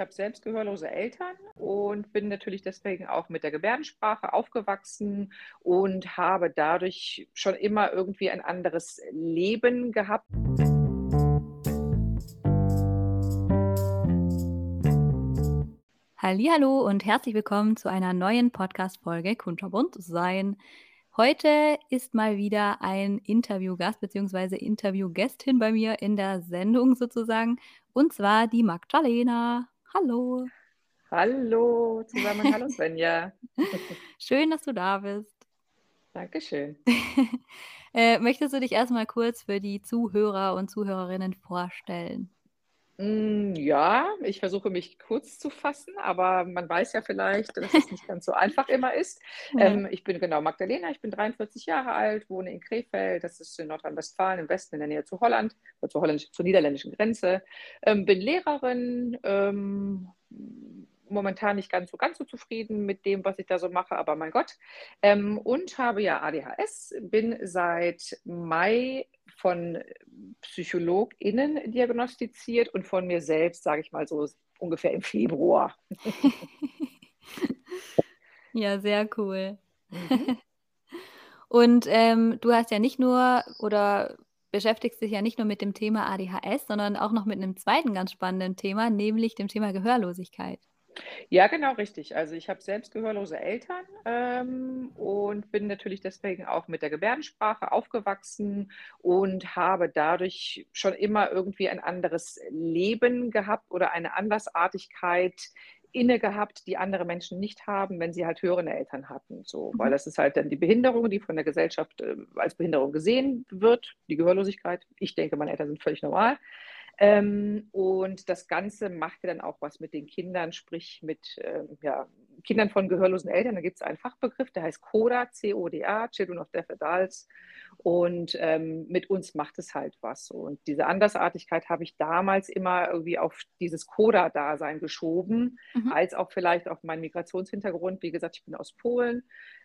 ich habe selbst gehörlose Eltern und bin natürlich deswegen auch mit der Gebärdensprache aufgewachsen und habe dadurch schon immer irgendwie ein anderes Leben gehabt. Hallo und herzlich willkommen zu einer neuen Podcast-Folge Kunterbunt sein. Heute ist mal wieder ein Interviewgast bzw. Interviewgästin bei mir in der Sendung sozusagen und zwar die Magdalena. Hallo. Hallo zusammen. Hallo Svenja. Schön, dass du da bist. Dankeschön. äh, möchtest du dich erstmal kurz für die Zuhörer und Zuhörerinnen vorstellen? Mm, ja, ich versuche mich kurz zu fassen, aber man weiß ja vielleicht, dass es nicht ganz so einfach immer ist. Ja. Ähm, ich bin genau Magdalena, ich bin 43 Jahre alt, wohne in Krefeld, das ist in Nordrhein-Westfalen im Westen in der Nähe zu Holland, zur, zur niederländischen Grenze. Ähm, bin Lehrerin, ähm, momentan nicht ganz so ganz so zufrieden mit dem, was ich da so mache, aber mein Gott. Ähm, und habe ja ADHS, bin seit Mai von PsychologInnen diagnostiziert und von mir selbst, sage ich mal so ungefähr im Februar. ja, sehr cool. Mhm. Und ähm, du hast ja nicht nur oder beschäftigst dich ja nicht nur mit dem Thema ADHS, sondern auch noch mit einem zweiten ganz spannenden Thema, nämlich dem Thema Gehörlosigkeit. Ja, genau richtig. Also ich habe selbst gehörlose Eltern ähm, und bin natürlich deswegen auch mit der Gebärdensprache aufgewachsen und habe dadurch schon immer irgendwie ein anderes Leben gehabt oder eine Andersartigkeit inne gehabt, die andere Menschen nicht haben, wenn sie halt hörende Eltern hatten. So, weil mhm. das ist halt dann die Behinderung, die von der Gesellschaft äh, als Behinderung gesehen wird, die Gehörlosigkeit. Ich denke, meine Eltern sind völlig normal. Ähm, und das Ganze macht ja dann auch was mit den Kindern, sprich mit ähm, ja, Kindern von gehörlosen Eltern. Da gibt es einen Fachbegriff, der heißt CODA, C-O-D-A, Children of Deaf Adults. Und ähm, mit uns macht es halt was. Und diese Andersartigkeit habe ich damals immer irgendwie auf dieses CODA-Dasein geschoben, mhm. als auch vielleicht auf meinen Migrationshintergrund. Wie gesagt, ich bin aus Polen,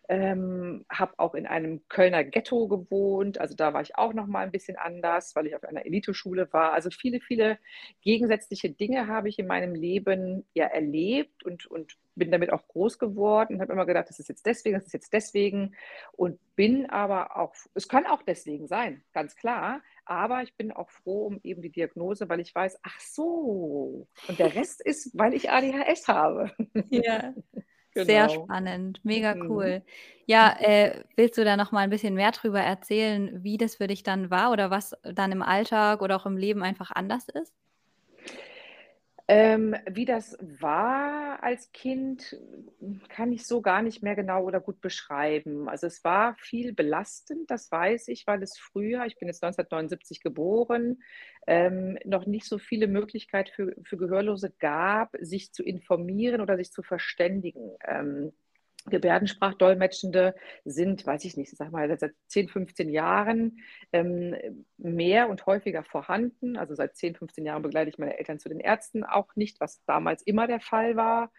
ähm, habe auch in einem Kölner Ghetto gewohnt. Also da war ich auch noch mal ein bisschen anders, weil ich auf einer Eliteschule war. Also viele, viele gegensätzliche Dinge habe ich in meinem Leben ja erlebt und, und bin damit auch groß geworden und habe immer gedacht, das ist jetzt deswegen, das ist jetzt deswegen und bin aber auch, es kann auch deswegen sein, ganz klar, aber ich bin auch froh um eben die Diagnose, weil ich weiß, ach so, und der Rest ist, weil ich ADHS habe. Ja. Genau. Sehr spannend, mega mhm. cool. Ja, äh, willst du da noch mal ein bisschen mehr drüber erzählen, wie das für dich dann war oder was dann im Alltag oder auch im Leben einfach anders ist? Ähm, wie das war als Kind, kann ich so gar nicht mehr genau oder gut beschreiben. Also es war viel belastend, das weiß ich, weil es früher, ich bin jetzt 1979 geboren, ähm, noch nicht so viele Möglichkeiten für, für Gehörlose gab, sich zu informieren oder sich zu verständigen. Ähm, Gebärdensprachdolmetschende sind, weiß ich nicht, sag mal, seit 10, 15 Jahren ähm, mehr und häufiger vorhanden. Also seit 10, 15 Jahren begleite ich meine Eltern zu den Ärzten auch nicht, was damals immer der Fall war.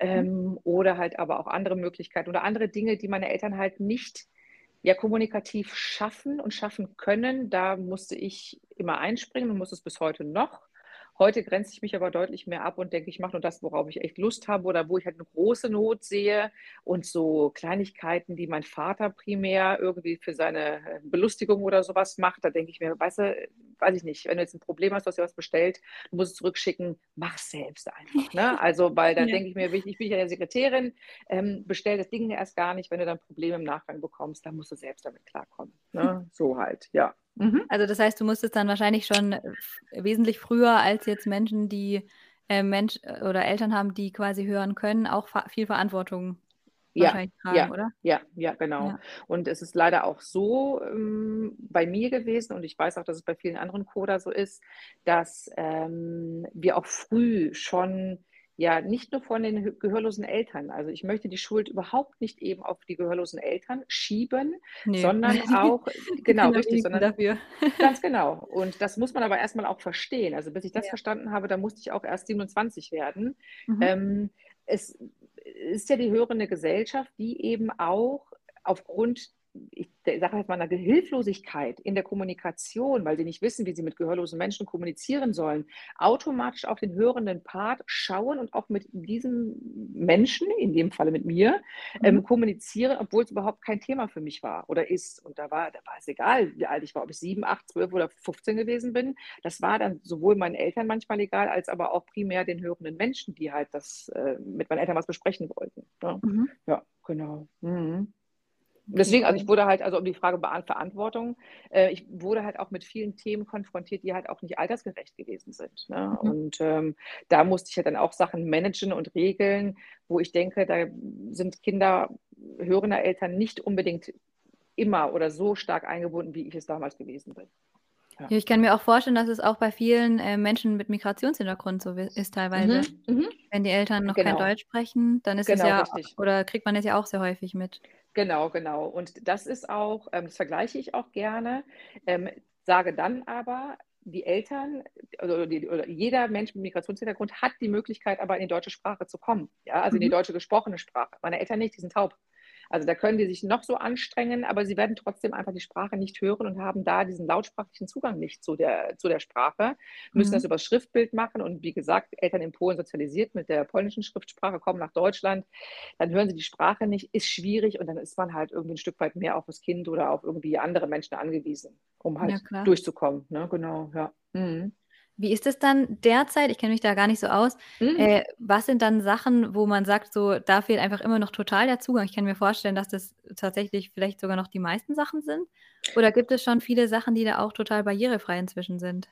Ähm, oder halt aber auch andere Möglichkeiten oder andere Dinge, die meine Eltern halt nicht ja kommunikativ schaffen und schaffen können. Da musste ich immer einspringen und muss es bis heute noch. Heute grenze ich mich aber deutlich mehr ab und denke, ich mache nur das, worauf ich echt Lust habe oder wo ich halt eine große Not sehe und so Kleinigkeiten, die mein Vater primär irgendwie für seine äh, Belustigung oder sowas macht, da denke ich mir, weißt du, weiß ich nicht, wenn du jetzt ein Problem hast, du hast dir was bestellt, du musst es zurückschicken, mach es selbst einfach. Ne? Also, weil dann ja. denke ich mir, ich bin ja der Sekretärin, ähm, bestell das Ding erst gar nicht, wenn du dann Probleme im Nachgang bekommst, dann musst du selbst damit klarkommen. Ne? So halt, ja. Mhm. Also das heißt, du musstest dann wahrscheinlich schon wesentlich früher als jetzt Menschen, die äh, Mensch äh, oder Eltern haben, die quasi hören können, auch viel Verantwortung ja, tragen, ja, oder? Ja, ja, genau. Ja. Und es ist leider auch so ähm, bei mir gewesen, und ich weiß auch, dass es bei vielen anderen Coder so ist, dass ähm, wir auch früh schon ja nicht nur von den gehörlosen Eltern. Also ich möchte die Schuld überhaupt nicht eben auf die gehörlosen Eltern schieben, nee. sondern auch, genau, richtig, sondern dafür. ganz genau. Und das muss man aber erstmal auch verstehen. Also bis ich das ja. verstanden habe, da musste ich auch erst 27 werden. Mhm. Ähm, es ist ja die hörende Gesellschaft, die eben auch aufgrund ich sage jetzt mal, einer Hilflosigkeit in der Kommunikation, weil sie nicht wissen, wie sie mit gehörlosen Menschen kommunizieren sollen, automatisch auf den hörenden Part schauen und auch mit diesem Menschen, in dem Falle mit mir, ähm, mhm. ähm, kommunizieren, obwohl es überhaupt kein Thema für mich war oder ist. Und da war, da war es egal, wie alt ich war, ob ich sieben, acht, zwölf oder 15 gewesen bin. Das war dann sowohl meinen Eltern manchmal egal, als aber auch primär den hörenden Menschen, die halt das äh, mit meinen Eltern was besprechen wollten. Ja, mhm. ja genau. Mhm. Deswegen, also ich wurde halt, also um die Frage Verantwortung, äh, ich wurde halt auch mit vielen Themen konfrontiert, die halt auch nicht altersgerecht gewesen sind. Ne? Mhm. Und ähm, da musste ich ja dann auch Sachen managen und regeln, wo ich denke, da sind Kinder hörender Eltern nicht unbedingt immer oder so stark eingebunden, wie ich es damals gewesen bin. Ja. ich kann mir auch vorstellen, dass es auch bei vielen äh, Menschen mit Migrationshintergrund so ist teilweise. Mhm, mhm. Wenn die Eltern noch genau. kein Deutsch sprechen, dann ist genau, es ja, richtig. oder kriegt man es ja auch sehr häufig mit. Genau, genau. Und das ist auch, ähm, das vergleiche ich auch gerne, ähm, sage dann aber, die Eltern oder, die, oder, jeder Mensch mit Migrationshintergrund hat die Möglichkeit, aber in die deutsche Sprache zu kommen. Ja, also mhm. in die mhm. deutsche gesprochene Sprache. Meine Eltern nicht, die sind taub. Also da können die sich noch so anstrengen, aber sie werden trotzdem einfach die Sprache nicht hören und haben da diesen lautsprachlichen Zugang nicht zu der, zu der Sprache, müssen mhm. das über Schriftbild machen und wie gesagt, Eltern in Polen sozialisiert mit der polnischen Schriftsprache, kommen nach Deutschland, dann hören sie die Sprache nicht, ist schwierig und dann ist man halt irgendwie ein Stück weit mehr auf das Kind oder auf irgendwie andere Menschen angewiesen, um halt ja, durchzukommen. Ne? Genau, ja. Mhm. Wie ist es dann derzeit? Ich kenne mich da gar nicht so aus. Mhm. Äh, was sind dann Sachen, wo man sagt, so da fehlt einfach immer noch total der Zugang? Ich kann mir vorstellen, dass das tatsächlich vielleicht sogar noch die meisten Sachen sind. Oder gibt es schon viele Sachen, die da auch total barrierefrei inzwischen sind?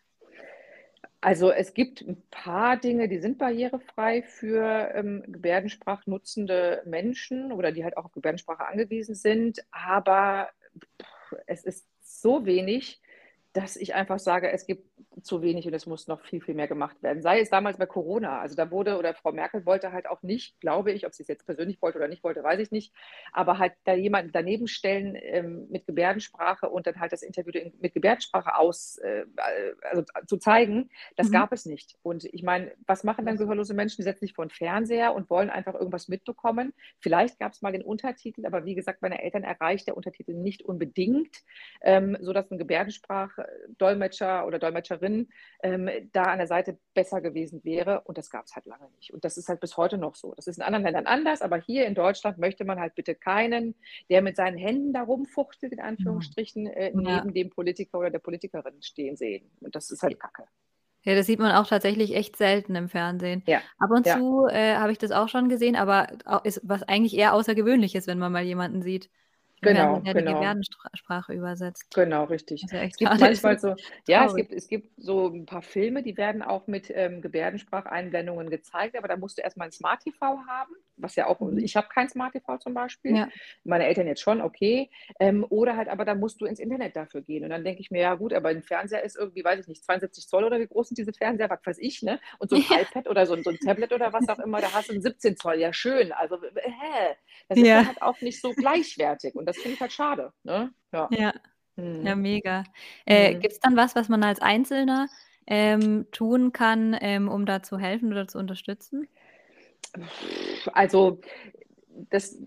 Also es gibt ein paar Dinge, die sind barrierefrei für ähm, Gebärdensprach nutzende Menschen oder die halt auch auf Gebärdensprache angewiesen sind, aber es ist so wenig, dass ich einfach sage, es gibt zu wenig und es muss noch viel, viel mehr gemacht werden. Sei es damals bei Corona. Also da wurde, oder Frau Merkel wollte halt auch nicht, glaube ich, ob sie es jetzt persönlich wollte oder nicht wollte, weiß ich nicht, aber halt da jemanden daneben stellen ähm, mit Gebärdensprache und dann halt das Interview mit Gebärdensprache aus, äh, also zu zeigen, das mhm. gab es nicht. Und ich meine, was machen dann gehörlose Menschen? Die setzen sich vor den Fernseher und wollen einfach irgendwas mitbekommen. Vielleicht gab es mal den Untertitel, aber wie gesagt, meine Eltern erreicht der Untertitel nicht unbedingt, ähm, sodass ein Gebärdensprachdolmetscher oder Dolmetscherin Trainerin ähm, da an der Seite besser gewesen wäre. Und das gab es halt lange nicht. Und das ist halt bis heute noch so. Das ist in anderen Ländern anders, aber hier in Deutschland möchte man halt bitte keinen, der mit seinen Händen da rumfuchtelt, in Anführungsstrichen, äh, ja. neben dem Politiker oder der Politikerin stehen sehen. Und das ist halt Kacke. Ja, das sieht man auch tatsächlich echt selten im Fernsehen. Ja. Ab und ja. zu äh, habe ich das auch schon gesehen, aber ist was eigentlich eher außergewöhnlich ist, wenn man mal jemanden sieht. Genau, der genau. die Gebärdensprache übersetzt. Genau, richtig. Ja es gibt manchmal so, ja, es gibt, es gibt so ein paar Filme, die werden auch mit ähm, Gebärdenspracheinblendungen gezeigt, aber da musst du erstmal ein Smart TV haben, was ja auch, mhm. ich habe kein Smart TV zum Beispiel, ja. meine Eltern jetzt schon, okay. Ähm, oder halt, aber da musst du ins Internet dafür gehen. Und dann denke ich mir, ja gut, aber ein Fernseher ist irgendwie, weiß ich nicht, 72 Zoll oder wie groß sind diese Fernseher, was weiß ich, ne? Und so ein ja. iPad oder so, so, ein Tablet oder was auch immer, da hast du ein 17 Zoll, ja schön. Also, hä? Das ist halt auch nicht so gleichwertig. Und das finde ich halt schade. Ne? Ja. Ja. Mhm. ja, mega. Äh, mhm. Gibt es dann was, was man als Einzelner ähm, tun kann, ähm, um da zu helfen oder zu unterstützen? Also das,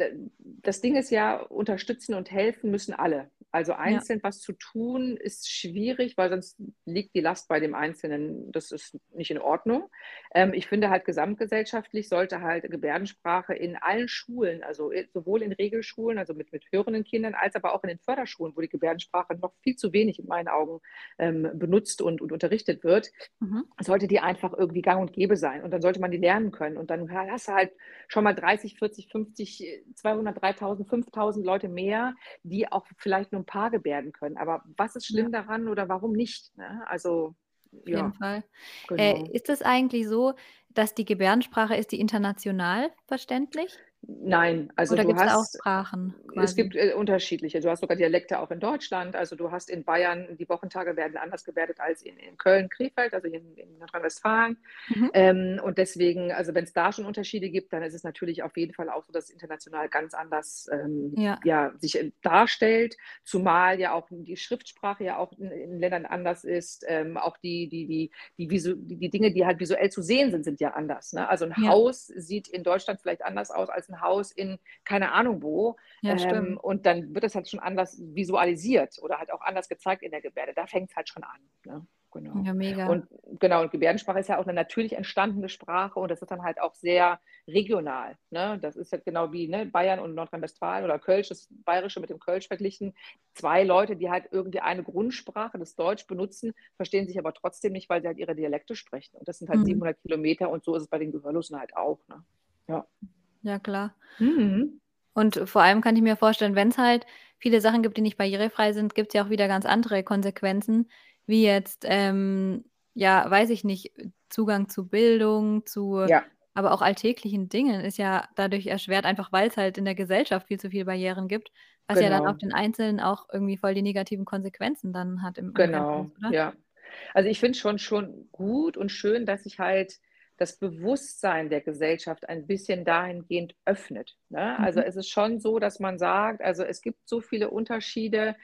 das Ding ist ja, unterstützen und helfen müssen alle. Also einzeln ja. was zu tun ist schwierig, weil sonst liegt die Last bei dem Einzelnen. Das ist nicht in Ordnung. Ähm, ich finde halt gesamtgesellschaftlich sollte halt Gebärdensprache in allen Schulen, also sowohl in Regelschulen, also mit, mit hörenden Kindern, als aber auch in den Förderschulen, wo die Gebärdensprache noch viel zu wenig in meinen Augen ähm, benutzt und, und unterrichtet wird, mhm. sollte die einfach irgendwie gang und gäbe sein. Und dann sollte man die lernen können. Und dann hast du halt schon mal 30, 40, 50, 200, 3000, 5000 Leute mehr, die auch vielleicht nur ein paar gebärden können. Aber was ist schlimm ja. daran oder warum nicht? Ne? Also, Auf ja, jeden Fall. Genau. Äh, ist es eigentlich so, dass die Gebärdensprache ist die international verständlich? Nein, also Oder du hast auch Sprachen. Quasi? Es gibt äh, unterschiedliche. Du hast sogar Dialekte auch in Deutschland. Also du hast in Bayern, die Wochentage werden anders gewertet als in, in Köln, Krefeld, also in, in Nordrhein-Westfalen. Mhm. Ähm, und deswegen, also wenn es da schon Unterschiede gibt, dann ist es natürlich auf jeden Fall auch so, dass es international ganz anders ähm, ja. ja. sich äh, darstellt. Zumal ja auch die Schriftsprache ja auch in, in Ländern anders ist. Ähm, auch die, die, die, die, visu, die, die, Dinge, die halt visuell zu sehen sind, sind ja anders. Ne? Also ein ja. Haus sieht in Deutschland vielleicht anders aus als ein ein Haus in keine Ahnung wo. Ja, Ähm, und dann wird das halt schon anders visualisiert oder halt auch anders gezeigt in der Gebärde. Da fängt es halt schon an. Ne? Genau. Ja, mega. Und genau, und Gebärdensprache ist ja auch eine natürlich entstandene Sprache und das ist dann halt auch sehr regional. Ne? Das ist halt genau wie ne, Bayern und Nordrhein-Westfalen oder Kölsch, das Bayerische mit dem Kölsch verglichen. Zwei Leute, die halt irgendwie eine Grundsprache, das Deutsch benutzen, verstehen sich aber trotzdem nicht, weil sie halt ihre Dialekte sprechen. Und das sind halt Mhm. 700 Kilometer und so ist es bei den Gehörlosen halt auch. Ne? Ja. Ja, klar. Mhm. Und vor allem kann ich mir vorstellen, wenn es halt viele Sachen gibt, die nicht barrierefrei sind, gibt es ja auch wieder ganz andere Konsequenzen, wie jetzt, ähm, ja, weiß ich nicht, Zugang zu Bildung, zu Ja, aber auch alltäglichen Dingen ist ja dadurch erschwert, einfach weil es halt in der Gesellschaft viel zu viele Barrieren gibt, was ja dann auf genau. den Einzelnen auch irgendwie voll die negativen Konsequenzen dann hat im Genau, oder? ja. Also ich finde schon schon gut und schön, dass sich halt das Bewusstsein der Gesellschaft ein bisschen dahingehend öffnet. Ne? Also Mhm. es ist schon so, dass man sagt, also es gibt so viele Unterschiede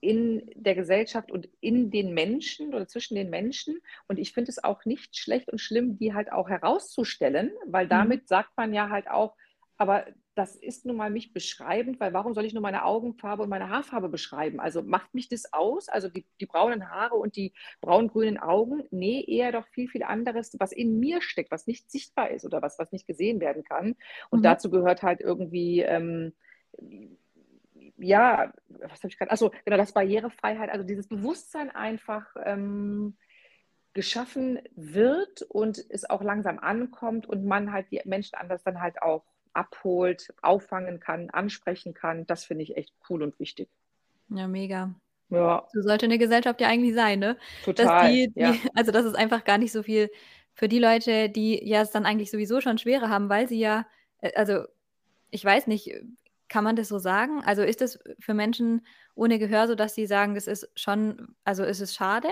in der Gesellschaft und in den Menschen oder zwischen den Menschen. Und ich finde es auch nicht schlecht und schlimm, die halt auch herauszustellen, weil Mhm. damit sagt man ja halt auch, aber das ist nun mal mich beschreibend, weil warum soll ich nur meine Augenfarbe und meine Haarfarbe beschreiben? Also macht mich das aus? Also die, die braunen Haare und die braun-grünen Augen? Nee, eher doch viel, viel anderes, was in mir steckt, was nicht sichtbar ist oder was, was nicht gesehen werden kann. Und Mhm. dazu gehört halt irgendwie, ähm, ja, was habe ich gerade? Achso, genau, das Barrierefreiheit, also dieses Bewusstsein einfach ähm, geschaffen wird und es auch langsam ankommt und man halt die Menschen anders dann halt auch abholt, auffangen kann, ansprechen kann. Das finde ich echt cool und wichtig. Ja, mega. Ja, So sollte eine Gesellschaft ja eigentlich sein, ne? Total. die, Ja, die, also dass es einfach gar nicht so viel für die Leute, die ja es dann eigentlich sowieso schon schwerer haben, weil sie ja, äh, also ich weiß nicht, kann man das so sagen? Also ist es für Menschen ohne Gehör so, dass sie sagen, das ist schon, also ist es schade,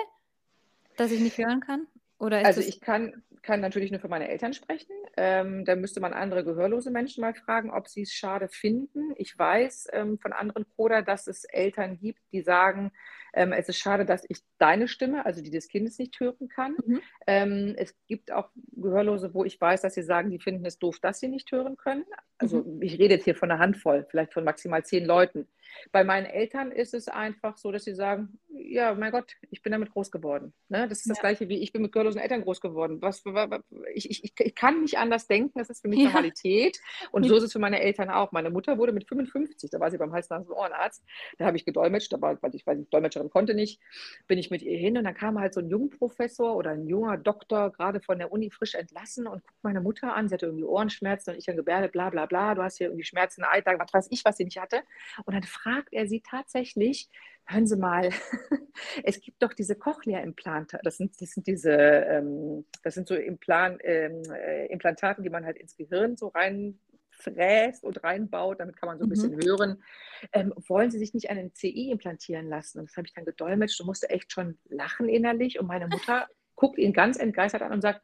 dass ich nicht hören kann? Oder ist also ich kann, kann natürlich nur für meine Eltern sprechen. Ähm, da müsste man andere gehörlose Menschen mal fragen, ob sie es schade finden. Ich weiß ähm, von anderen Coder, dass es Eltern gibt, die sagen, ähm, es ist schade, dass ich deine Stimme, also die des Kindes, nicht hören kann. Mhm. Ähm, es gibt auch Gehörlose, wo ich weiß, dass sie sagen, die finden es doof, dass sie nicht hören können. Also Mhm. ich rede jetzt hier von einer Handvoll, vielleicht von maximal zehn Leuten. Bei meinen Eltern ist es einfach so, dass sie sagen, ja, mein Gott, ich bin damit groß geworden. Ne? Das ist das Ja. Gleiche wie ich bin mit gehörlosen Eltern groß geworden. Was, wa- wa- ich, ich, ich kann nicht anders denken, das ist für mich Ja. Normalität. Und so ist es für meine Eltern auch. Meine Mutter wurde mit 55, da war sie beim Hals-Nasen-Ohrenarzt, da habe ich gedolmetscht, aber weil ich, weil ich Dolmetscherin konnte nicht, bin ich mit ihr hin und dann kam halt so ein Jungprofessor oder ein junger Doktor, gerade von der Uni frisch entlassen und guckt meine Mutter an, sie hatte irgendwie Ohrenschmerzen und ich dann Gebärde, bla bla bla, du hast hier irgendwie Schmerzen, Eiter, was weiß ich, was sie nicht hatte. Und dann fragt er sie tatsächlich, hören Sie mal, es gibt doch diese Cochlea-Implante, das sind, das sind diese, ähm, das sind so Implan, ähm, äh, Implantaten, die man halt ins Gehirn so rein fräst und reinbaut, damit kann man so ein Mhm. bisschen hören. Ähm, wollen Sie sich nicht einen CI implantieren lassen? Und das habe ich dann gedolmetscht und musste echt schon lachen innerlich. Und meine Mutter guckt ihn ganz entgeistert an und sagt,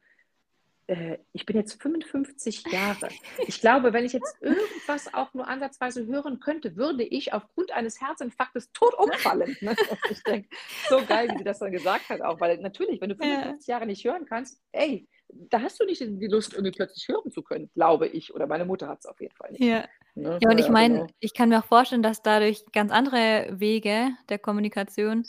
äh, ich bin jetzt 55 Jahre. Ich glaube, wenn ich jetzt irgendwas auch nur ansatzweise hören könnte, würde ich aufgrund eines Herzinfarktes tot umfallen. Ne? Ich denke, so geil, wie sie das dann gesagt hat auch, weil natürlich, wenn du Ja. 55 Jahre nicht hören kannst, ey, da hast du nicht die Lust, irgendwie plötzlich hören zu können, glaube ich. Oder meine Mutter hat es auf jeden Fall nicht. Ja. Ne? Ja, und ich Ja, meine, genau. ich kann mir auch vorstellen, dass dadurch ganz andere Wege der Kommunikation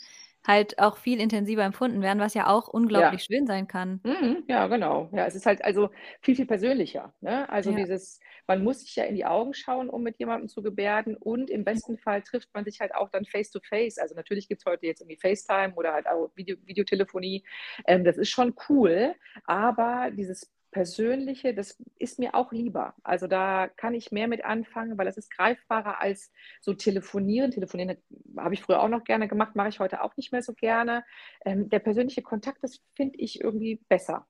halt auch viel intensiver empfunden werden, was ja auch Ja. unglaublich schön sein kann. Mhm, ja, genau. Ja, es ist halt also viel, viel persönlicher. Ne? Also Ja. dieses, man muss sich ja in die Augen schauen, um mit jemandem zu gebärden und im besten Fall trifft man sich halt auch dann face to face. Also natürlich gibt es heute jetzt irgendwie FaceTime oder halt auch Video, Videotelefonie. Ähm, das ist schon cool, aber dieses Persönliche, das ist mir auch lieber. Also da kann ich mehr mit anfangen, weil das ist greifbarer als so telefonieren. Telefonieren habe ich früher auch noch gerne gemacht, mache ich heute auch nicht mehr so gerne. Ähm, der persönliche Kontakt, das finde ich irgendwie besser.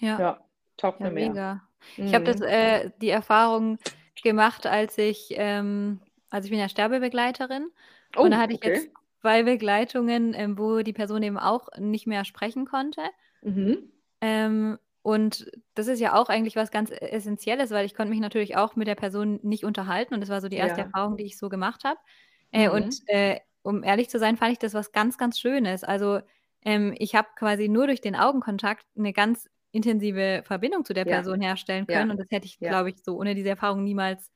Ja, Ja, taugt ja, mir mehr. mega. Ich habe das, Mhm. äh, die Erfahrung gemacht, als ich, ähm, also ich bin ja Sterbebegleiterin und da Oh, hatte ich jetzt okay. zwei Begleitungen, ähm, wo die Person eben auch nicht mehr sprechen konnte. Mhm. Ähm, und das ist ja auch eigentlich was ganz Essentielles, weil ich konnte mich natürlich auch mit der Person nicht unterhalten und das war so die erste Ja. Erfahrung, die ich so gemacht habe. Äh, und Mhm. äh, um ehrlich zu sein, fand ich das was ganz, ganz Schönes. Also ähm, ich habe quasi nur durch den Augenkontakt eine ganz intensive Verbindung zu der Ja. Person herstellen Ja. können und das hätte ich, Ja. glaube ich, so ohne diese Erfahrung niemals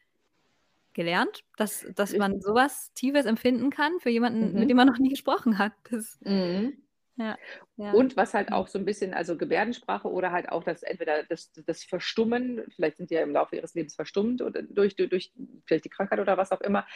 gelernt, dass, dass man sowas Tiefes empfinden kann für jemanden, Mhm. mit dem man noch nie gesprochen hat. Das, Mhm. Ja, ja. Und was halt Mhm. auch so ein bisschen also Gebärdensprache oder halt auch das entweder das das Verstummen, vielleicht sind die ja im Laufe ihres Lebens verstummt oder durch durch durch vielleicht die Krankheit oder was auch immer,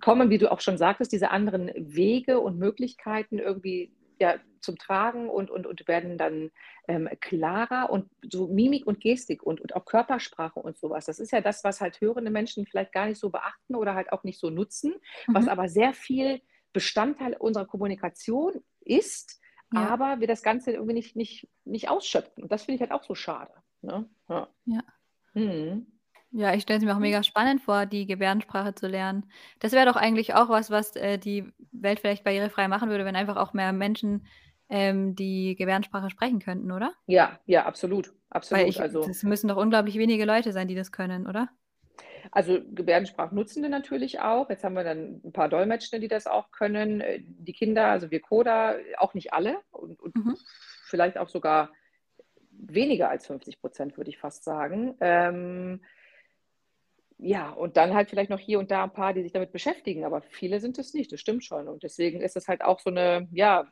kommen, wie du auch schon sagtest, diese anderen Wege und Möglichkeiten irgendwie, ja, zum Tragen und und und werden dann, ähm, klarer und so Mimik und Gestik und und auch Körpersprache und sowas. Das ist ja das, was halt hörende Menschen vielleicht gar nicht so beachten oder halt auch nicht so nutzen, was Mhm. aber sehr viel Bestandteil unserer Kommunikation ist, Ja. aber wir das Ganze irgendwie nicht nicht nicht ausschöpfen. Und das finde ich halt auch so schade, ne? Ja. Ja. Mhm. Ja, ich stelle es mir auch mega spannend vor, die Gebärdensprache zu lernen. Das wäre doch eigentlich auch was, was, äh, die Welt vielleicht barrierefrei machen würde, wenn einfach auch mehr Menschen, ähm, die Gebärdensprache sprechen könnten, oder? Ja, ja, absolut, absolut. ich Also das müssen doch unglaublich wenige Leute sein, die das können, oder? Also Gebärdensprachnutzende natürlich auch. Jetzt haben wir dann ein paar Dolmetschende, die das auch können. Äh, die Kinder, also wir Coder, auch nicht alle und und Mhm. vielleicht auch sogar weniger als 50% würde ich fast sagen. Ähm, ja, und dann halt vielleicht noch hier und da ein paar, die sich damit beschäftigen, aber viele sind es nicht, das stimmt schon. Und deswegen ist es halt auch so eine, ja,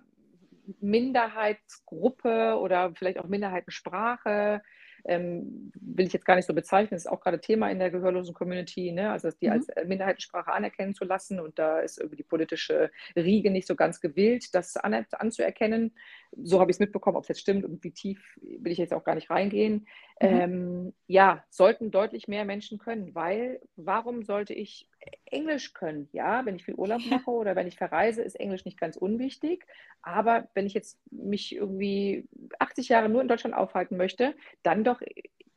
Minderheitsgruppe oder vielleicht auch Minderheitensprache. Ähm, will ich jetzt gar nicht so bezeichnen, das ist auch gerade Thema in der gehörlosen Community, ne? also die Mhm. als äh, Minderheitensprache anerkennen zu lassen. Und da ist irgendwie die politische Riege nicht so ganz gewillt, das an, anzuerkennen. So habe ich es mitbekommen, ob es jetzt stimmt und wie tief will ich jetzt auch gar nicht reingehen. Mhm. Ähm, ja, sollten deutlich mehr Menschen können, weil warum sollte ich Englisch können? Ja, wenn ich viel Urlaub mache oder wenn ich verreise, ist Englisch nicht ganz unwichtig. Aber wenn ich jetzt mich irgendwie 80 Jahre nur in Deutschland aufhalten möchte, dann doch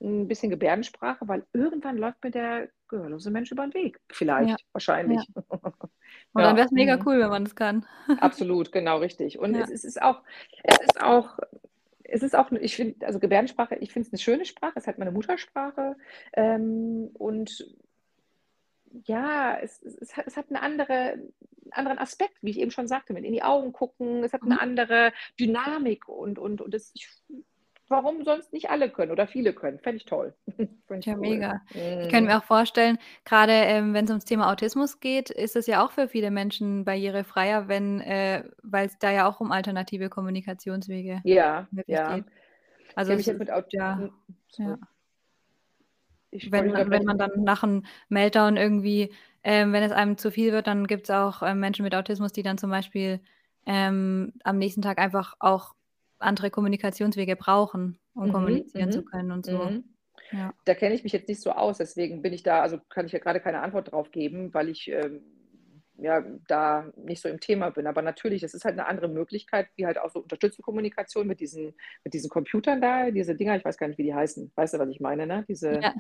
ein bisschen Gebärdensprache, weil irgendwann läuft mir der gehörlose Mensch über den Weg. Vielleicht, Ja, wahrscheinlich. Und dann Ja, wäre es mega mhm. cool, wenn man das kann. Absolut, genau richtig. Und Ja. es, es ist auch, es ist auch, es ist auch, ich finde, also Gebärdensprache, ich finde es eine schöne Sprache, es ist halt meine Muttersprache. Ähm, und ja, es, es, es, hat, es hat eine andere, einen anderen Aspekt, wie ich eben schon sagte, mit in die Augen gucken, es hat eine Mhm. andere Dynamik und, und, und es, ich, warum sonst nicht alle können oder viele können? Fände ich toll. Fände ich Ja, cool. mega. Ich Mhm. könnte mir auch vorstellen, gerade ähm, wenn es ums Thema Autismus geht, ist es ja auch für viele Menschen barrierefreier, wenn, äh, weil es da ja auch um alternative Kommunikationswege Ja, ja. geht. Ich Also jetzt mit Aut ja, hm, ja. Ich Wenn man, wenn man dann nach einem Meltdown irgendwie, ähm, wenn es einem zu viel wird, dann gibt es auch ähm, Menschen mit Autismus, die dann zum Beispiel ähm, am nächsten Tag einfach auch andere Kommunikationswege brauchen, um Mhm, kommunizieren zu mhm, können und so. mhm. Ja. Da kenne ich mich jetzt nicht so aus, deswegen bin ich da, also kann ich ja gerade keine Antwort drauf geben, weil ich ähm, ja da nicht so im Thema bin. Aber natürlich, das ist halt eine andere Möglichkeit, wie halt auch so unterstützte Kommunikation mit diesen, mit diesen Computern da, diese Dinger, ich weiß gar nicht, wie die heißen. Weißt du, was ich meine, ne? Diese, Ja.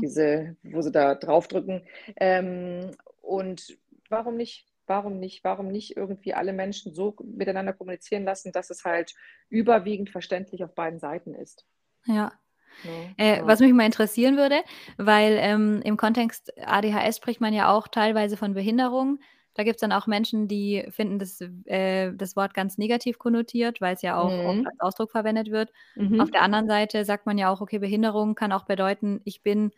diese, wo sie da draufdrücken. Ähm, und warum nicht? Warum nicht? Warum nicht irgendwie alle Menschen so miteinander kommunizieren lassen, dass es halt überwiegend verständlich auf beiden Seiten ist? Ja. Ne? Äh, Ja. was mich mal interessieren würde, weil ähm, im Kontext ADHS spricht man ja auch teilweise von Behinderung. Da gibt es dann auch Menschen, die finden das, äh, das Wort ganz negativ konnotiert, weil es ja auch oft Mhm. als Ausdruck verwendet wird. Auf Mhm. der anderen Seite sagt man ja auch, okay, Behinderung kann auch bedeuten, ich bin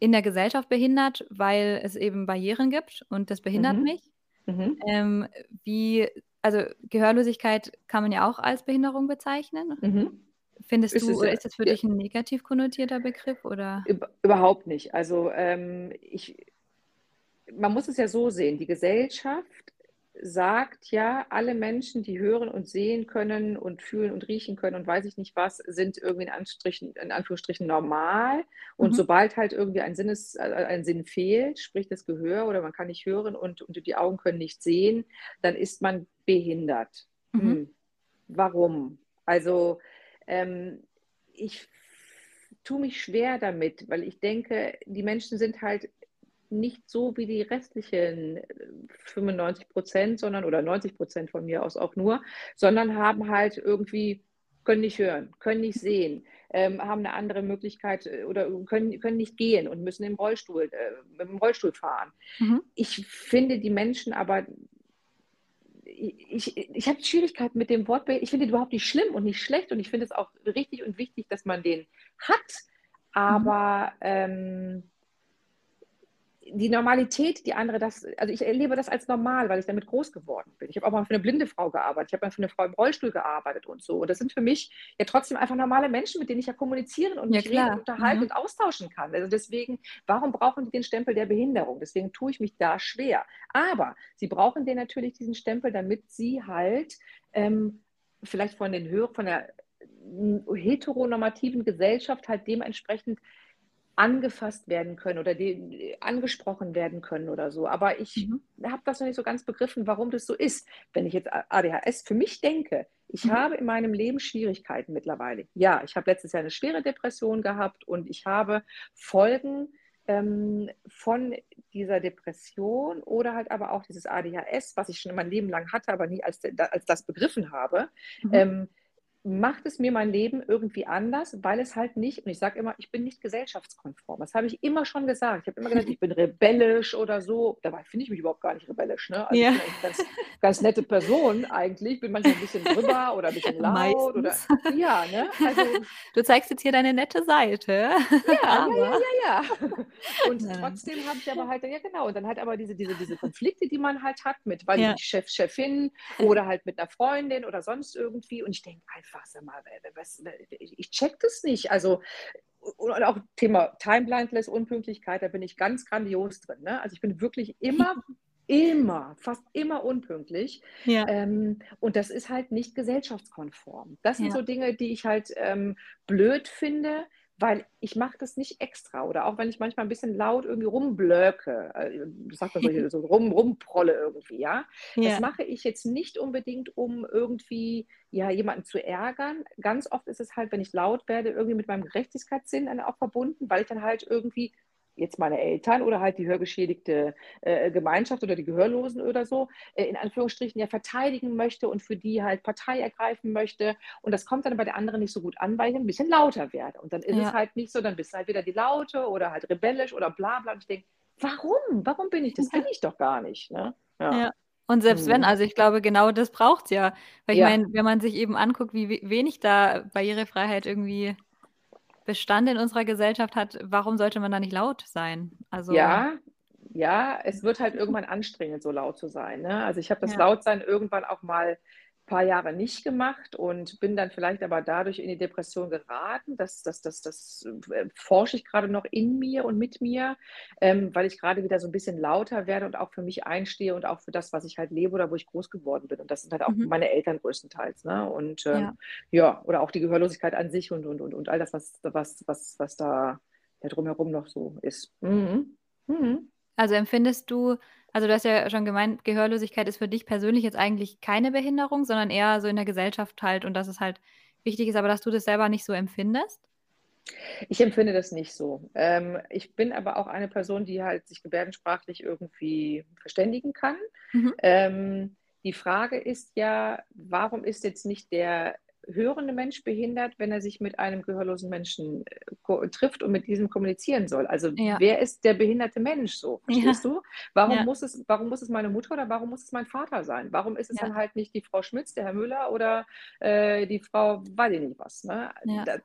in der Gesellschaft behindert, weil es eben Barrieren gibt und das behindert Mhm. mich. Mhm. Ähm, wie, also Gehörlosigkeit kann man ja auch als Behinderung bezeichnen. Mhm. Findest Ist du, es oder ja, ist das für ja, dich ein negativ konnotierter Begriff oder? üb- überhaupt nicht. Also ähm, ich, man muss es ja so sehen, die Gesellschaft sagt ja, alle Menschen, die hören und sehen können und fühlen und riechen können und weiß ich nicht was, sind irgendwie in, Anstrichen, in Anführungsstrichen normal. Und Mhm. sobald halt irgendwie ein, Sinnes, äh, ein Sinn fehlt, sprich das Gehör oder man kann nicht hören und, und die Augen können nicht sehen, dann ist man behindert. Mhm. Hm. Warum? Also ähm, ich tue mich schwer damit, weil ich denke, die Menschen sind halt nicht so wie die restlichen 95 Prozent, sondern oder 90 Prozent von mir aus auch nur, sondern haben halt irgendwie, können nicht hören, können nicht sehen, ähm, haben eine andere Möglichkeit äh, oder können, können nicht gehen und müssen im Rollstuhl, äh, dem Rollstuhl fahren. Mhm. Ich finde die Menschen aber, ich, ich, ich habe Schwierigkeiten mit dem Wort, ich finde überhaupt nicht schlimm und nicht schlecht und ich finde es auch richtig und wichtig, dass man den hat, Mhm. aber ähm, die Normalität, die andere das, also ich erlebe das als normal, weil ich damit groß geworden bin. Ich habe auch mal für eine blinde Frau gearbeitet, ich habe mal für eine Frau im Rollstuhl gearbeitet und so. Und das sind für mich ja trotzdem einfach normale Menschen, mit denen ich ja kommunizieren und mich ja, reden, unterhalten mhm. und austauschen kann. Also deswegen, warum brauchen die den Stempel der Behinderung? Deswegen tue ich mich da schwer. Aber sie brauchen den natürlich diesen Stempel, damit sie halt ähm, vielleicht von den Hör von der heteronormativen Gesellschaft halt dementsprechend angefasst werden können oder die, angesprochen werden können oder so. Aber ich mhm. habe das noch nicht so ganz begriffen, warum das so ist. Wenn ich jetzt ADHS für mich denke, ich mhm. habe in meinem Leben Schwierigkeiten mittlerweile. Ja, ich habe letztes Jahr eine schwere Depression gehabt und ich habe Folgen ähm, von dieser Depression oder halt aber auch dieses ADHS, was ich schon mein Leben lang hatte, aber nie als, als das begriffen habe. Mhm. Ähm, macht es mir mein Leben irgendwie anders, weil es halt nicht, und ich sage immer, ich bin nicht gesellschaftskonform. Das habe ich immer schon gesagt. Ich habe immer gesagt, ich bin rebellisch oder so. Dabei finde ich mich überhaupt gar nicht rebellisch. Ne? Also ja. ich bin eine ganz, ganz nette Person eigentlich. Ich bin manchmal ein bisschen drüber oder ein bisschen laut. Oder, ja, ne? Also, du zeigst jetzt hier deine nette Seite. Ja, ja, ja, ja, ja. Und trotzdem habe ich aber halt, ja genau, und dann halt aber diese, diese, diese Konflikte, die man halt hat mit, weil ja. ich Chef, Chefin oder halt mit einer Freundin oder sonst irgendwie. Und ich denke einfach, einfach, sag mal, was, ich check das nicht. Also, und auch Thema Time Blindness, Unpünktlichkeit, da bin ich ganz grandios drin. Ne? Also ich bin wirklich immer, immer, fast immer unpünktlich. Ja. Ähm, und das ist halt nicht gesellschaftskonform. Das sind ja. so Dinge, die ich halt ähm, blöd finde, weil ich mache das nicht extra oder auch wenn ich manchmal ein bisschen laut irgendwie rumblöcke, äh, sagt man so, so rum, rumprolle irgendwie, ja? ja? Das mache ich jetzt nicht unbedingt, um irgendwie ja jemanden zu ärgern. Ganz oft ist es halt, wenn ich laut werde, irgendwie mit meinem Gerechtigkeitssinn auch verbunden, weil ich dann halt irgendwie jetzt meine Eltern oder halt die hörgeschädigte äh, Gemeinschaft oder die Gehörlosen oder so, äh, in Anführungsstrichen ja verteidigen möchte und für die halt Partei ergreifen möchte. Und das kommt dann bei der anderen nicht so gut an, weil ich ein bisschen lauter werde. Und dann ist ja. es halt nicht so, dann bist du halt wieder die Laute oder halt rebellisch oder bla bla. Und ich denke, warum? Warum bin ich? Das bin ich doch gar nicht. Ne? Ja. ja. Und selbst mhm. wenn, also ich glaube, genau das braucht es ja. Weil ich ja. meine, wenn man sich eben anguckt, wie wenig da Barrierefreiheit irgendwie Bestand in unserer Gesellschaft hat, warum sollte man da nicht laut sein? Also ja, ja, es wird halt irgendwann anstrengend, so laut zu sein. Ne? Also ich habe das ja. Lautsein irgendwann auch mal paar Jahre nicht gemacht und bin dann vielleicht aber dadurch in die Depression geraten. Das, das, das, das äh, forsche ich gerade noch in mir und mit mir, ähm, weil ich gerade wieder so ein bisschen lauter werde und auch für mich einstehe und auch für das, was ich halt lebe oder wo ich groß geworden bin. Und das sind halt auch mhm. meine Eltern größtenteils. Ne? Und ähm, ja. ja. oder auch die Gehörlosigkeit an sich und, und, und, und all das, was, was, was, was da ja, drumherum noch so ist. Mhm. Mhm. Also empfindest du also du hast ja schon gemeint, Gehörlosigkeit ist für dich persönlich jetzt eigentlich keine Behinderung, sondern eher so in der Gesellschaft halt und dass es halt wichtig ist, aber dass du das selber nicht so empfindest? Ich empfinde das nicht so. Ähm, ich bin aber auch eine Person, die halt sich gebärdensprachlich irgendwie verständigen kann. Mhm. Ähm, die Frage ist ja, warum ist jetzt nicht der hörende Mensch behindert, wenn er sich mit einem gehörlosen Menschen äh, trifft und mit diesem kommunizieren soll? Also ja. wer ist der behinderte Mensch so? Verstehst ja. du? Warum, ja. muss es, warum muss es meine Mutter oder warum muss es mein Vater sein? Warum ist es dann halt nicht die Frau Schmitz, der Herr Müller oder äh, die Frau, weiß ich nicht was? Ne? Da,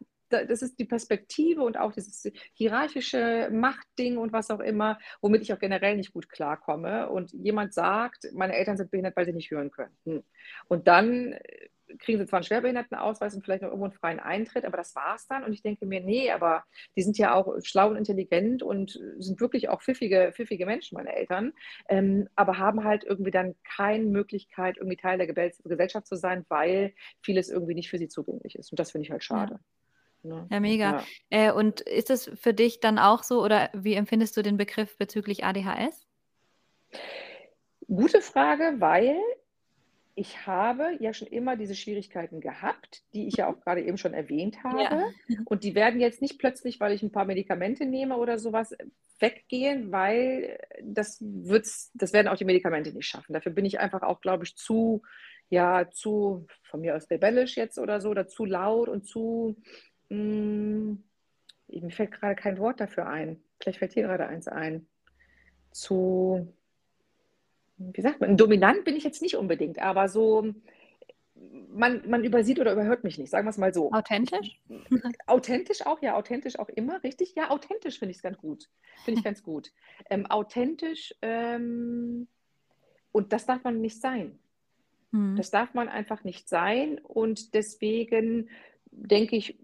das ist die Perspektive und auch dieses hierarchische Machtding und was auch immer, womit ich auch generell nicht gut klarkomme. Und jemand sagt, meine Eltern sind behindert, weil sie nicht hören können. Hm. Und dann äh, kriegen sie zwar einen Schwerbehindertenausweis und vielleicht noch irgendwo einen freien Eintritt, aber das war es dann. Und ich denke mir, nee, aber die sind ja auch schlau und intelligent und sind wirklich auch pfiffige, pfiffige Menschen, meine Eltern, ähm, aber haben halt irgendwie dann keine Möglichkeit, irgendwie Teil der Gesellschaft zu sein, weil vieles irgendwie nicht für sie zugänglich ist. Und das finde ich halt schade. Ja. Ne? Ja, mega. Ja. Äh, und ist es für dich dann auch so oder wie empfindest du den Begriff bezüglich ADHS? Gute Frage, weil ich habe ja schon immer diese Schwierigkeiten gehabt, die ich ja auch gerade eben schon erwähnt habe. Ja. Und die werden jetzt nicht plötzlich, weil ich ein paar Medikamente nehme oder sowas, weggehen, weil das wird's, das werden auch die Medikamente nicht schaffen. Dafür bin ich einfach auch, glaube ich, zu, ja, zu, von mir aus rebellisch jetzt oder so, oder zu laut und zu, mh, hm, mir fällt gerade kein Wort dafür ein. Vielleicht fällt hier gerade eins ein. Zu wie sagt man, dominant bin ich jetzt nicht unbedingt, aber so, man, man übersieht oder überhört mich nicht, sagen wir es mal so. Authentisch? authentisch auch, ja, authentisch auch immer, richtig? Ja, authentisch finde ich es ganz gut. Finde ich ganz gut. Ähm, authentisch, ähm, und das darf man nicht sein. Mhm. Das darf man einfach nicht sein. Und deswegen denke ich,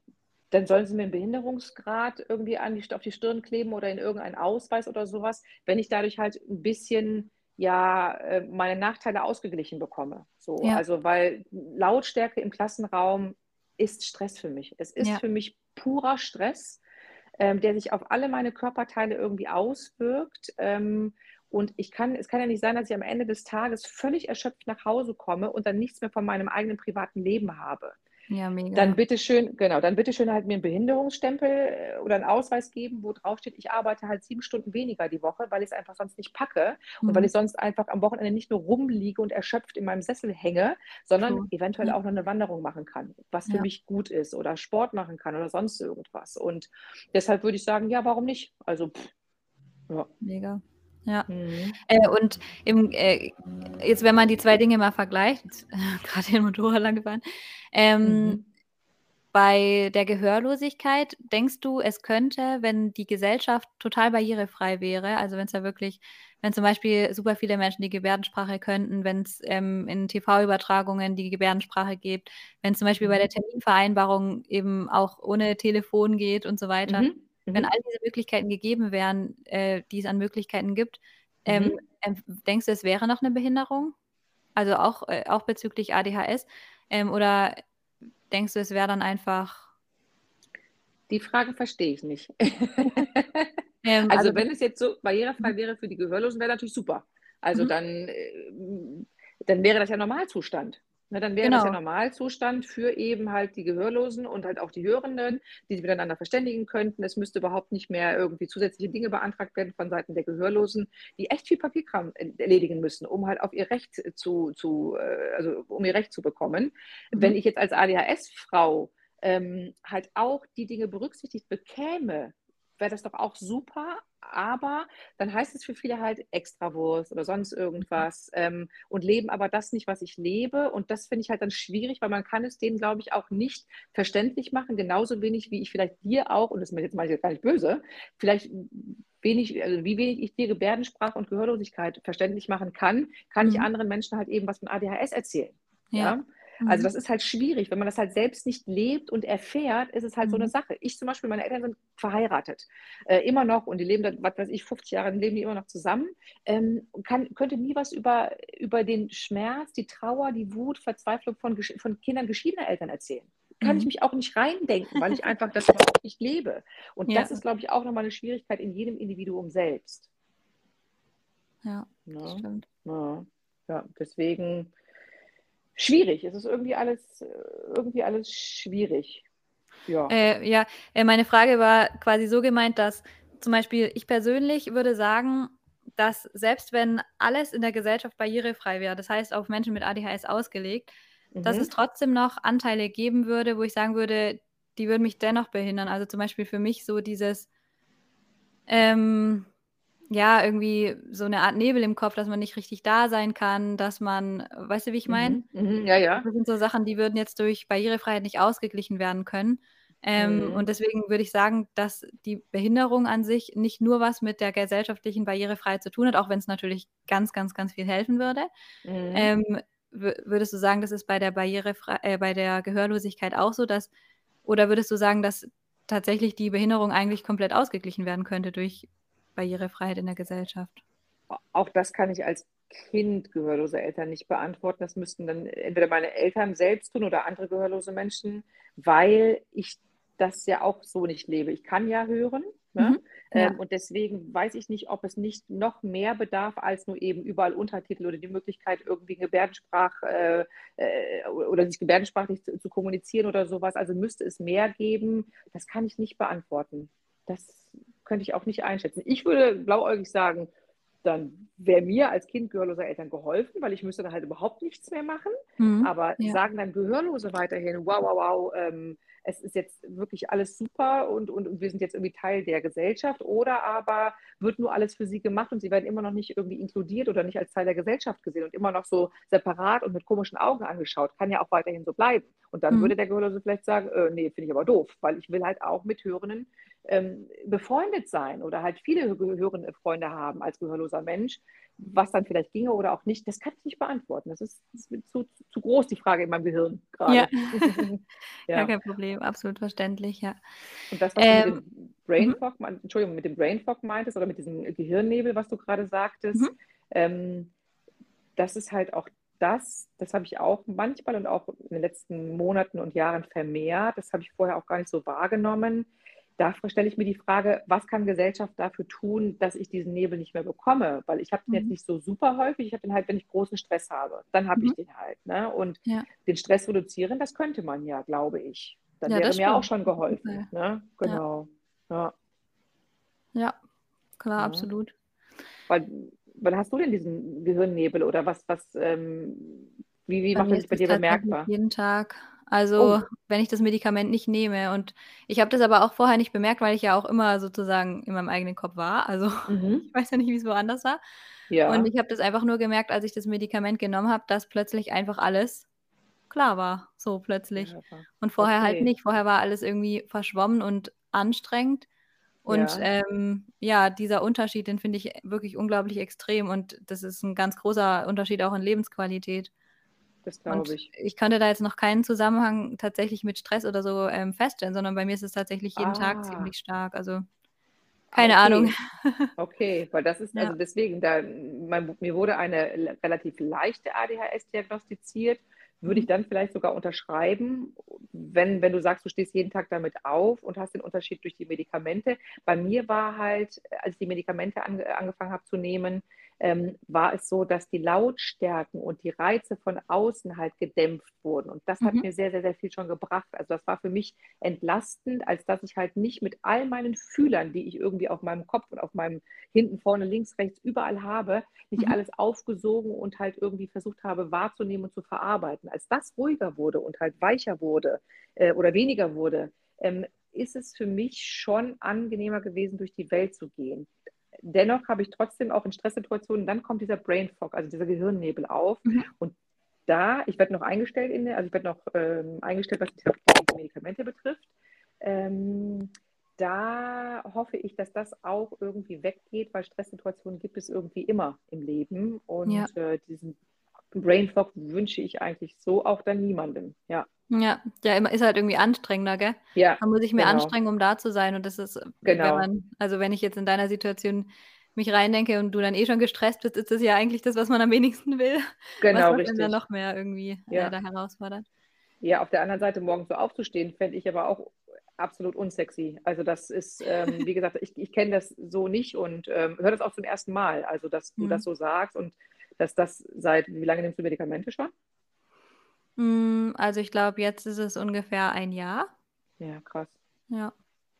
dann sollen sie mir einen Behinderungsgrad irgendwie an die, auf die Stirn kleben oder in irgendeinen Ausweis oder sowas, wenn ich dadurch halt ein bisschen ja äh, meine Nachteile ausgeglichen bekomme. So, ja. also weil Lautstärke im Klassenraum ist Stress für mich. Es ist ja. für mich purer Stress, ähm, der sich auf alle meine Körperteile irgendwie auswirkt. Ähm, und ich kann, es kann ja nicht sein, dass ich am Ende des Tages völlig erschöpft nach Hause komme und dann nichts mehr von meinem eigenen privaten Leben habe. Ja, mega. Dann bitte schön, genau, dann bitte schön halt mir einen Behinderungsstempel äh, oder einen Ausweis geben, wo drauf steht, ich arbeite halt sieben Stunden weniger die Woche, weil ich es einfach sonst nicht packe mhm. und weil mhm. ich sonst einfach am Wochenende nicht nur rumliege und erschöpft in meinem Sessel hänge, sondern cool. eventuell auch noch eine Wanderung machen kann, was für ja. mich gut ist oder Sport machen kann oder sonst irgendwas. Und deshalb würde ich sagen, ja, warum nicht? Also, pff, ja. Mega. Ja. Mhm. Äh, und im, äh, jetzt, wenn man die zwei Dinge mal vergleicht, gerade den Motorrad lang gefahren, ähm, mhm. bei der Gehörlosigkeit, denkst du, es könnte, wenn die Gesellschaft total barrierefrei wäre, also wenn es da wirklich, wenn zum Beispiel super viele Menschen die Gebärdensprache könnten, wenn es ähm, in TV-Übertragungen die Gebärdensprache gibt, wenn es zum Beispiel bei der mhm. Terminvereinbarung eben auch ohne Telefon geht und so weiter. Mhm. Wenn all diese Möglichkeiten gegeben wären, äh, die es an Möglichkeiten gibt, ähm, mhm. denkst du, es wäre noch eine Behinderung? Also auch, äh, auch bezüglich ADHS? Ähm, oder denkst du, es wäre dann einfach. Die Frage verstehe ich nicht. ähm, also, also, wenn es jetzt so barrierefrei mhm. wäre für die Gehörlosen, wäre natürlich super. Also mhm. dann, äh, dann wäre das ja Normalzustand. Ne, dann wäre genau. das ja genau. Normalzustand für eben halt die Gehörlosen und halt auch die Hörenden, die sich miteinander verständigen könnten. Es müsste überhaupt nicht mehr irgendwie zusätzliche Dinge beantragt werden von Seiten der Gehörlosen, die echt viel Papierkram erledigen müssen, um halt auf ihr Recht zu, zu äh, also um ihr Recht zu bekommen. Mhm. Wenn ich jetzt als ADHS-Frau ähm, halt auch die Dinge berücksichtigt bekäme, wäre das doch auch super, aber dann heißt es für viele halt Extrawurst oder sonst irgendwas ähm, und leben aber das nicht, was ich lebe. Und das finde ich halt dann schwierig, weil man kann es denen, glaube ich, auch nicht verständlich machen, genauso wenig wie ich vielleicht dir auch, und das ist jetzt mal gar nicht böse, vielleicht wenig, also wie wenig ich dir Gebärdensprache und Gehörlosigkeit verständlich machen kann, kann mhm. ich anderen Menschen halt eben was von ADHS erzählen. ja? ja? Also mhm. das ist halt schwierig. Wenn man das halt selbst nicht lebt und erfährt, ist es halt mhm. so eine mhm. Sache. Ich zum Beispiel, meine Eltern sind verheiratet, äh, immer noch und die leben, dann, was weiß ich, 50 Jahre leben die immer noch zusammen. Ähm, kann, könnte nie was über, über den Schmerz, die Trauer, die Wut, Verzweiflung von, von Kindern geschiedener Eltern erzählen. Kann mhm. ich mich auch nicht reindenken, weil ich einfach das überhaupt nicht lebe. Und ja. das ist, glaube ich, auch nochmal eine Schwierigkeit in jedem Individuum selbst. Ja, ja. Ne? stimmt. Ja. ja, deswegen schwierig. Es ist irgendwie alles, irgendwie alles schwierig. Ja, äh, ja äh, meine Frage war quasi so gemeint, dass zum Beispiel ich persönlich würde sagen, dass selbst wenn alles in der Gesellschaft barrierefrei wäre, das heißt auf Menschen mit ADHS ausgelegt, mhm. dass es trotzdem noch Anteile geben würde, wo ich sagen würde, die würden mich dennoch behindern. Also zum Beispiel für mich so dieses, ähm, ja, irgendwie so eine Art Nebel im Kopf, dass man nicht richtig da sein kann, dass man, weißt du, wie ich meine? Mhm, mhm, ja, ja. Das sind so Sachen, die würden jetzt durch Barrierefreiheit nicht ausgeglichen werden können. Ähm, mhm. Und deswegen würde ich sagen, dass die Behinderung an sich nicht nur was mit der gesellschaftlichen Barrierefreiheit zu tun hat, auch wenn es natürlich ganz, ganz, ganz viel helfen würde. Mhm. Ähm, würdest du sagen, das ist bei der Barrierefrei äh, bei der Gehörlosigkeit auch so, dass, oder würdest du sagen, dass tatsächlich die Behinderung eigentlich komplett ausgeglichen werden könnte durch Barrierefreiheit in der Gesellschaft? Auch das kann ich als Kind gehörloser Eltern nicht beantworten. Das müssten dann entweder meine Eltern selbst tun oder andere gehörlose Menschen, weil ich das ja auch so nicht lebe. Ich kann ja hören. Ne? Mhm, ja. Ähm, und deswegen weiß ich nicht, ob es nicht noch mehr bedarf als nur eben überall Untertitel oder die Möglichkeit, irgendwie Gebärdensprach äh, äh, oder sich gebärdensprachlich zu, zu kommunizieren oder sowas. Also müsste es mehr geben. Das kann ich nicht beantworten. Das könnte ich auch nicht einschätzen. Ich würde blauäugig sagen, dann wäre mir als Kind gehörloser Eltern geholfen, weil ich müsste dann halt überhaupt nichts mehr machen. Mhm. Aber ja. sagen dann Gehörlose weiterhin, wow, wow, wow, ähm, es ist jetzt wirklich alles super und, und, und wir sind jetzt irgendwie Teil der Gesellschaft oder aber wird nur alles für sie gemacht und sie werden immer noch nicht irgendwie inkludiert oder nicht als Teil der Gesellschaft gesehen und immer noch so separat und mit komischen Augen angeschaut. Kann ja auch weiterhin so bleiben. Und dann mhm. würde der Gehörlose vielleicht sagen, äh, nee, finde ich aber doof, weil ich will halt auch mit Hörenden ähm, befreundet sein oder halt viele hörende Freunde haben als gehörloser Mensch, was dann vielleicht ginge oder auch nicht, das kann ich nicht beantworten. Das ist, das ist zu, zu, groß, die Frage in meinem Gehirn gerade. Ja. ja. Gar kein Problem, absolut verständlich, ja. Und das, was ähm, du mit dem Brain mhm. Fog. Entschuldigung, mit dem Brain Fog meintest oder mit diesem Gehirnnebel, was du gerade sagtest, mhm. ähm, das ist halt auch das, das habe ich auch manchmal und auch in den letzten Monaten und Jahren vermehrt. Das habe ich vorher auch gar nicht so wahrgenommen da stelle ich mir die Frage, was kann Gesellschaft dafür tun, dass ich diesen Nebel nicht mehr bekomme? Weil ich habe den mhm. jetzt nicht so super häufig, ich habe den halt, wenn ich großen Stress habe, dann habe mhm. ich den halt. Ne? Und ja. den Stress reduzieren, das könnte man ja, glaube ich. Dann ja, wäre mir stimmt. auch schon geholfen. Ne? Genau. Ja. ja. klar, absolut. Weil, wann hast du denn diesen Gehirnnebel oder was, was, ähm, wie, wie macht das bei dir bemerkbar? Jeden Tag. Also oh. wenn ich das Medikament nicht nehme. Und ich habe das aber auch vorher nicht bemerkt, weil ich ja auch immer sozusagen in meinem eigenen Kopf war. Also mhm. ich weiß ja nicht, wie es woanders war. Ja. Und ich habe das einfach nur gemerkt, als ich das Medikament genommen habe, dass plötzlich einfach alles klar war. So plötzlich. Ja, und vorher halt okay. halt nicht. Vorher war alles irgendwie verschwommen und anstrengend. Und ja. Ähm, ja, dieser Unterschied, den finde ich wirklich unglaublich extrem. Und das ist ein ganz großer Unterschied auch in Lebensqualität. Das glaube ich. Ich konnte da jetzt noch keinen Zusammenhang tatsächlich mit Stress oder so ähm, feststellen, sondern bei mir ist es tatsächlich jeden ah. Tag ziemlich stark. Also keine okay. Ahnung. Okay, weil das ist, ja. also deswegen, da, mein, mir wurde eine relativ leichte ADHS diagnostiziert. Würde ich mhm. dann vielleicht sogar unterschreiben, wenn, wenn du sagst, du stehst jeden Tag damit auf und hast den Unterschied durch die Medikamente. Bei mir war halt, als ich die Medikamente an, angefangen habe zu nehmen, ähm, war es so, dass die Lautstärken und die Reize von außen halt gedämpft wurden. Und das mhm. hat mir sehr, sehr, sehr viel schon gebracht. Also das war für mich entlastend, als dass ich halt nicht mit all meinen Fühlern, die ich irgendwie auf meinem Kopf und auf meinem hinten, vorne, links, rechts, überall habe, nicht mhm. alles aufgesogen und halt irgendwie versucht habe wahrzunehmen und zu verarbeiten. Als das ruhiger wurde und halt weicher wurde äh, oder weniger wurde, ähm, ist es für mich schon angenehmer gewesen, durch die Welt zu gehen dennoch habe ich trotzdem auch in Stresssituationen, dann kommt dieser Brain Fog, also dieser Gehirnnebel auf. Mhm. Und da, ich werde noch eingestellt in der, also ich werde noch ähm, eingestellt, was die Medikamente betrifft. Ähm, da hoffe ich, dass das auch irgendwie weggeht, weil Stresssituationen gibt es irgendwie immer im Leben. Und ja. äh, diesen Brain Fog wünsche ich eigentlich so auch dann niemandem. Ja. Ja, ja, immer ist halt irgendwie anstrengender, gell? Ja. Man muss sich mehr genau. anstrengen, um da zu sein. Und das ist, genau. wenn man, also wenn ich jetzt in deiner Situation mich reindenke und du dann eh schon gestresst bist, ist das ja eigentlich das, was man am wenigsten will. Genau, was richtig. dann noch mehr irgendwie äh, ja. äh, da herausfordert. Ja, auf der anderen Seite morgens so aufzustehen, fände ich aber auch absolut unsexy. Also das ist, ähm, wie gesagt, ich, ich kenne das so nicht und ähm, höre das auch zum ersten Mal. Also dass du mhm. das so sagst und dass das seit, wie lange nimmst du Medikamente schon? Hm, also ich glaube, jetzt ist es ungefähr ein Jahr. Ja, krass. Ja.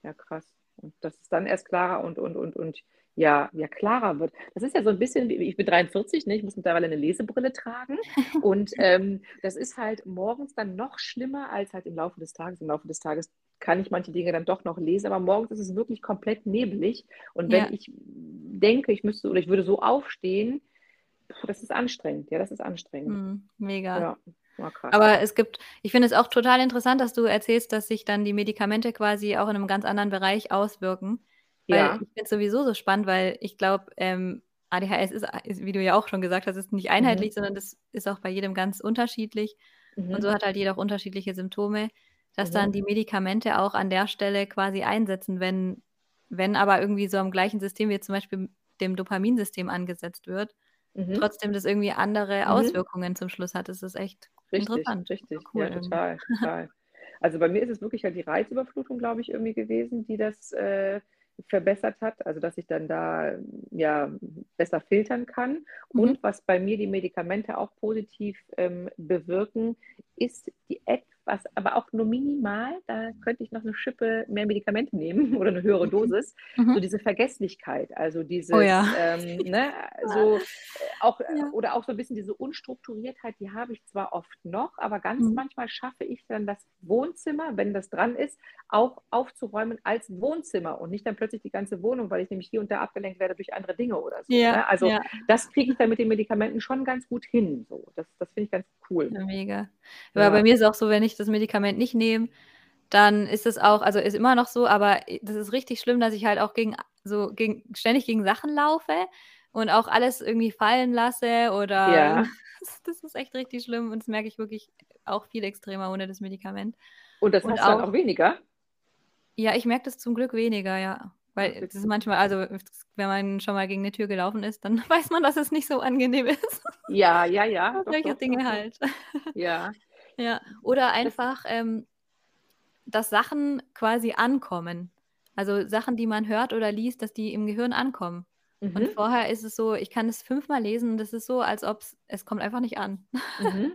Ja, krass. Und das ist dann erst klarer und, und, und, und ja, ja, klarer wird. Das ist ja so ein bisschen, ich bin 43, ne? ich muss mittlerweile eine Lesebrille tragen. Und ähm, das ist halt morgens dann noch schlimmer als halt im Laufe des Tages. Im Laufe des Tages kann ich manche Dinge dann doch noch lesen, aber morgens ist es wirklich komplett nebelig. Und wenn ja. ich denke, ich müsste oder ich würde so aufstehen, das ist anstrengend. Ja, das ist anstrengend. Mm, mega. Ja. Oh, Aber es gibt, ich finde es auch total interessant, dass du erzählst, dass sich dann die Medikamente quasi auch in einem ganz anderen Bereich auswirken. Weil ja. ich finde es sowieso so spannend, weil ich glaube, ähm, ADHS ist, ist, wie du ja auch schon gesagt hast, ist nicht einheitlich, mhm. sondern das ist auch bei jedem ganz unterschiedlich. Mhm. Und so hat halt jeder auch unterschiedliche Symptome, dass mhm. dann die Medikamente auch an der Stelle quasi einsetzen, wenn, wenn aber irgendwie so am gleichen System wie zum Beispiel dem Dopaminsystem angesetzt wird, mhm. trotzdem das irgendwie andere mhm. Auswirkungen zum Schluss hat. Das ist echt Richtig, richtig. Cool ja, total, total. Also bei mir ist es wirklich halt die Reizüberflutung, glaube ich, irgendwie gewesen, die das äh, verbessert hat. Also dass ich dann da ja besser filtern kann. Mhm. Und was bei mir die Medikamente auch positiv ähm, bewirken, ist die etwas was aber auch nur minimal, da könnte ich noch eine Schippe mehr Medikamente nehmen oder eine höhere mhm. Dosis, mhm. so diese Vergesslichkeit, also dieses, oh ja. ähm, ne, so äh, auch, äh, ja. oder auch so ein bisschen diese Unstrukturiertheit, die habe ich zwar oft noch, aber ganz mhm. manchmal schaffe ich dann das Wohnzimmer, wenn das dran ist, auch aufzuräumen als Wohnzimmer und nicht dann plötzlich die ganze Wohnung, weil ich nämlich hier und da abgelenkt werde durch andere Dinge oder so. Ja. Ne? Also das kriege ich dann mit den Medikamenten schon ganz gut hin. So. Das, das finde ich ganz cool. Mega. Aber bei mir ist auch so, wenn ich das Medikament nicht nehme, dann ist es auch, also ist immer noch so, aber das ist richtig schlimm, dass ich halt auch gegen, so gegen, ständig gegen Sachen laufe und auch alles irgendwie fallen lasse oder ja. das ist echt richtig schlimm und das merke ich wirklich auch viel extremer ohne das Medikament. Und das und hast auch, dann auch weniger? Ja, ich merke das zum Glück weniger, ja. Weil das ist manchmal, also wenn man schon mal gegen eine Tür gelaufen ist, dann weiß man, dass es nicht so angenehm ist. Ja, ja, ja. Solche Dinge halt. Ja. Ja. Oder einfach, ähm, dass Sachen quasi ankommen. Also Sachen, die man hört oder liest, dass die im Gehirn ankommen. Mhm. Und vorher ist es so, ich kann es fünfmal lesen und das ist so, als ob es kommt einfach nicht an. Mhm.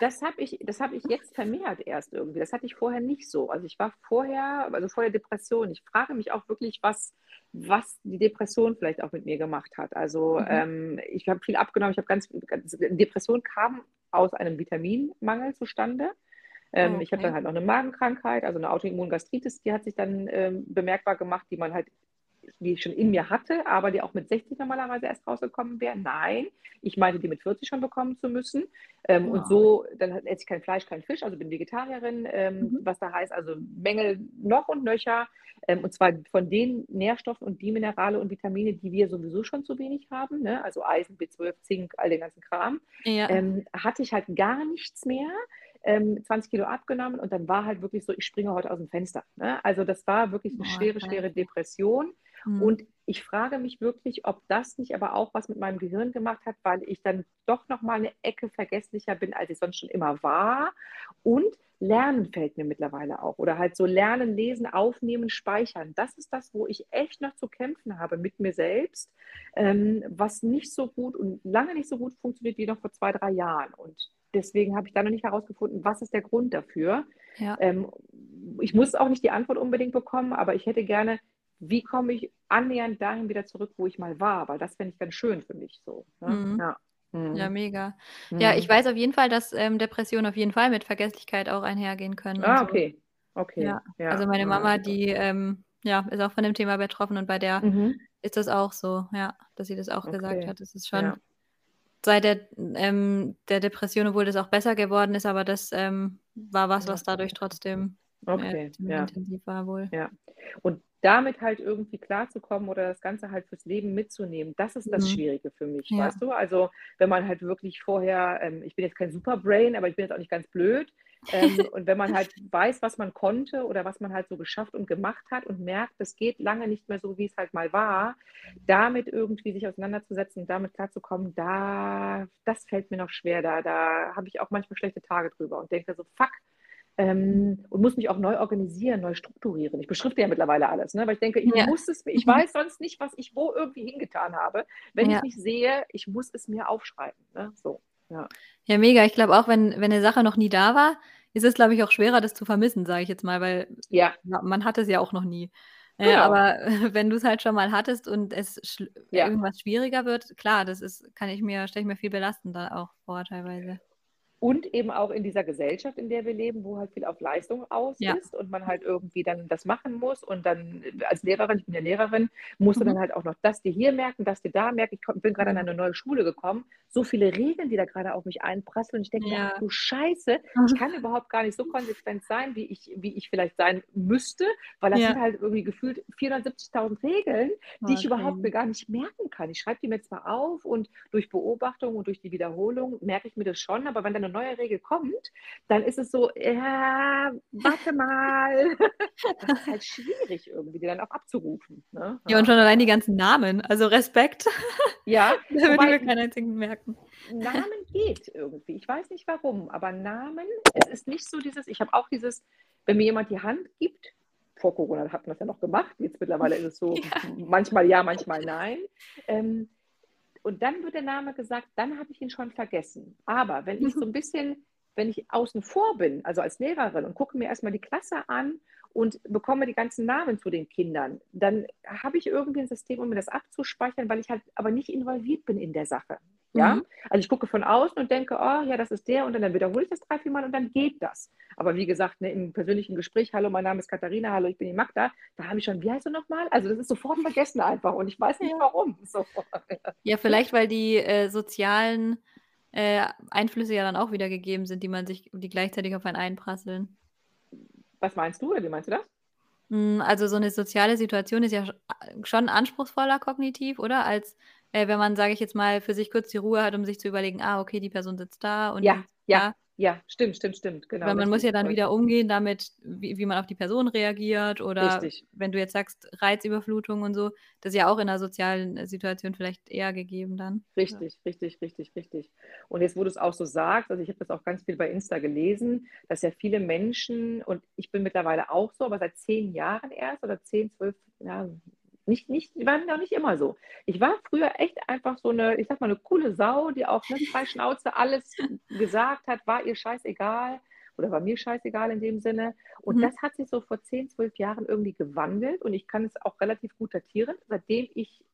Das habe ich, hab ich jetzt vermehrt erst irgendwie. Das hatte ich vorher nicht so. Also ich war vorher, also vor der Depression. Ich frage mich auch wirklich, was, was die Depression vielleicht auch mit mir gemacht hat. Also mhm. ähm, ich habe viel abgenommen. Ich habe ganz, ganz, Depression kam aus einem Vitaminmangel zustande. Ähm, okay. Ich habe dann halt noch eine Magenkrankheit, also eine Autoimmungastritis, die hat sich dann ähm, bemerkbar gemacht, die man halt die ich schon in mir hatte, aber die auch mit 60 normalerweise erst rausgekommen wäre. Nein, ich meinte, die mit 40 schon bekommen zu müssen. Ähm, oh. Und so, dann esse ich kein Fleisch, kein Fisch, also bin Vegetarierin, ähm, mhm. was da heißt, also Mängel noch und nöcher. Ähm, und zwar von den Nährstoffen und die Minerale und Vitamine, die wir sowieso schon zu wenig haben, ne? also Eisen, B12, Zink, all den ganzen Kram, ja. Ähm, hatte ich halt gar nichts mehr. 20 ähm, Kilo abgenommen und dann war halt wirklich so, ich springe heute aus dem Fenster. Ne? Also das war wirklich eine oh, schwere, schwere Depression. Mhm. Und ich frage mich wirklich, ob das nicht aber auch was mit meinem Gehirn gemacht hat, weil ich dann doch noch mal eine Ecke vergesslicher bin, als ich sonst schon immer war. Und Lernen fällt mir mittlerweile auch. Oder halt so Lernen, Lesen, Aufnehmen, Speichern. Das ist das, wo ich echt noch zu kämpfen habe mit mir selbst, ähm, was nicht so gut und lange nicht so gut funktioniert wie noch vor zwei, drei Jahren. Und deswegen habe ich da noch nicht herausgefunden, was ist der Grund dafür. Ja. Ähm, ich muss auch nicht die Antwort unbedingt bekommen, aber ich hätte gerne wie komme ich annähernd dahin wieder zurück, wo ich mal war, weil das fände ich ganz schön für mich so. Ne? Mhm. Ja. Mhm. Ja, mega. Mhm. Ja, ich weiß auf jeden Fall, dass ähm, Depressionen auf jeden Fall mit Vergesslichkeit auch einhergehen können. Ah, so. okay. Okay. Ja. ja. Also meine Mama, die ähm, ja, ist auch von dem Thema betroffen und bei der mhm. ist das auch so, ja, dass sie das auch okay. gesagt hat. Das ist schon seit der, ähm, der Depression, obwohl das auch besser geworden ist, aber das ähm, war was, was dadurch trotzdem okay. äh, intensiv war wohl. Ja. Und damit halt irgendwie klarzukommen oder das Ganze halt fürs Leben mitzunehmen, das ist das mhm. Schwierige für mich, ja. weißt du? Also wenn man halt wirklich vorher, ähm, ich bin jetzt kein Superbrain, aber ich bin jetzt auch nicht ganz blöd. ähm, und wenn man halt weiß, was man konnte oder was man halt so geschafft und gemacht hat und merkt, es geht lange nicht mehr so, wie es halt mal war, damit irgendwie sich auseinanderzusetzen und damit klarzukommen, da, das fällt mir noch schwer. Da, da habe ich auch manchmal schlechte Tage drüber und denke so, fuck, ähm, und muss mich auch neu organisieren, neu strukturieren. Ich beschrifte ja mittlerweile alles, ne? weil ich denke, ich ja. muss es, ich mhm. weiß sonst nicht, was ich wo irgendwie hingetan habe. Wenn ja. ich nicht sehe, ich muss es mir aufschreiben. Ne? So, ja. ja, mega. Ich glaube auch, wenn, wenn eine Sache noch nie da war, ist es, glaube ich, auch schwerer, das zu vermissen, sage ich jetzt mal, weil ja. man hat es ja auch noch nie. Genau. Ja, aber wenn du es halt schon mal hattest und es ja. irgendwas schwieriger wird, klar, das ist, kann ich mir, stelle ich mir viel belastender auch vor teilweise. Und eben auch in dieser Gesellschaft, in der wir leben, wo halt viel auf Leistung aus ja. ist und man halt irgendwie dann das machen muss. Und dann als Lehrerin, ich bin ja Lehrerin, musst mhm. dann halt auch noch das dir hier merken, das dir da merken. Ich bin gerade an eine neue Schule gekommen. So viele Regeln, die da gerade auf mich einprasseln. Ich denke, ja. ach du Scheiße, ich mhm. kann überhaupt gar nicht so konsequent sein, wie ich, wie ich vielleicht sein müsste, weil das ja. sind halt irgendwie gefühlt 470.000 Regeln, die okay. ich überhaupt gar nicht merken kann. Ich schreibe die mir zwar auf und durch Beobachtung und durch die Wiederholung merke ich mir das schon, aber wenn dann eine neue Regel kommt, dann ist es so, ja, warte mal. das ist halt schwierig irgendwie, die dann auch abzurufen. Ne? Ja, und schon allein die ganzen Namen, also Respekt. Ja. da würde ich mir keinen einzigen merken. Namen geht irgendwie. Ich weiß nicht warum, aber Namen, es ist nicht so dieses, ich habe auch dieses, wenn mir jemand die Hand gibt, vor Corona hat man das ja noch gemacht, jetzt mittlerweile ist es so, ja. manchmal ja, manchmal nein. Ähm, und dann wird der Name gesagt, dann habe ich ihn schon vergessen. Aber wenn ich so ein bisschen wenn ich außen vor bin, also als Lehrerin und gucke mir erstmal die Klasse an und bekomme die ganzen Namen zu den Kindern, dann habe ich irgendwie ein System, um mir das abzuspeichern, weil ich halt aber nicht involviert bin in der Sache. Ja? Mhm. Also ich gucke von außen und denke, oh ja, das ist der und dann wiederhole ich das drei, vier Mal und dann geht das. Aber wie gesagt, ne, im persönlichen Gespräch, hallo, mein Name ist Katharina, hallo, ich bin die Magda, da habe ich schon, wie heißt du nochmal? Also das ist sofort vergessen einfach und ich weiß nicht warum. So. Ja, vielleicht, weil die äh, sozialen äh, Einflüsse ja dann auch wieder gegeben sind, die man sich, die gleichzeitig auf einen einprasseln. Was meinst du oder wie meinst du das? Hm, also so eine soziale Situation ist ja schon anspruchsvoller kognitiv, oder? Als äh, wenn man, sage ich jetzt mal, für sich kurz die Ruhe hat, um sich zu überlegen, ah, okay, die Person sitzt da und ja, ja. Ja, stimmt, stimmt, stimmt. Genau, Weil man muss ja dann wieder umgehen damit, wie, wie man auf die Person reagiert oder richtig. wenn du jetzt sagst, Reizüberflutung und so, das ist ja auch in einer sozialen Situation vielleicht eher gegeben dann. Richtig, ja. richtig, richtig, richtig. Und jetzt, wo du es auch so sagst, also ich habe das auch ganz viel bei Insta gelesen, dass ja viele Menschen, und ich bin mittlerweile auch so, aber seit zehn Jahren erst oder zehn, zwölf, ja, nicht, nicht, die waren noch nicht immer so. Ich war früher echt einfach so eine, ich sag mal, eine coole Sau, die auf eine frei Schnauze alles gesagt hat, war ihr scheißegal oder war mir scheißegal in dem Sinne. Und mhm. das hat sich so vor 10, 12 Jahren irgendwie gewandelt und ich kann es auch relativ gut datieren, seitdem ich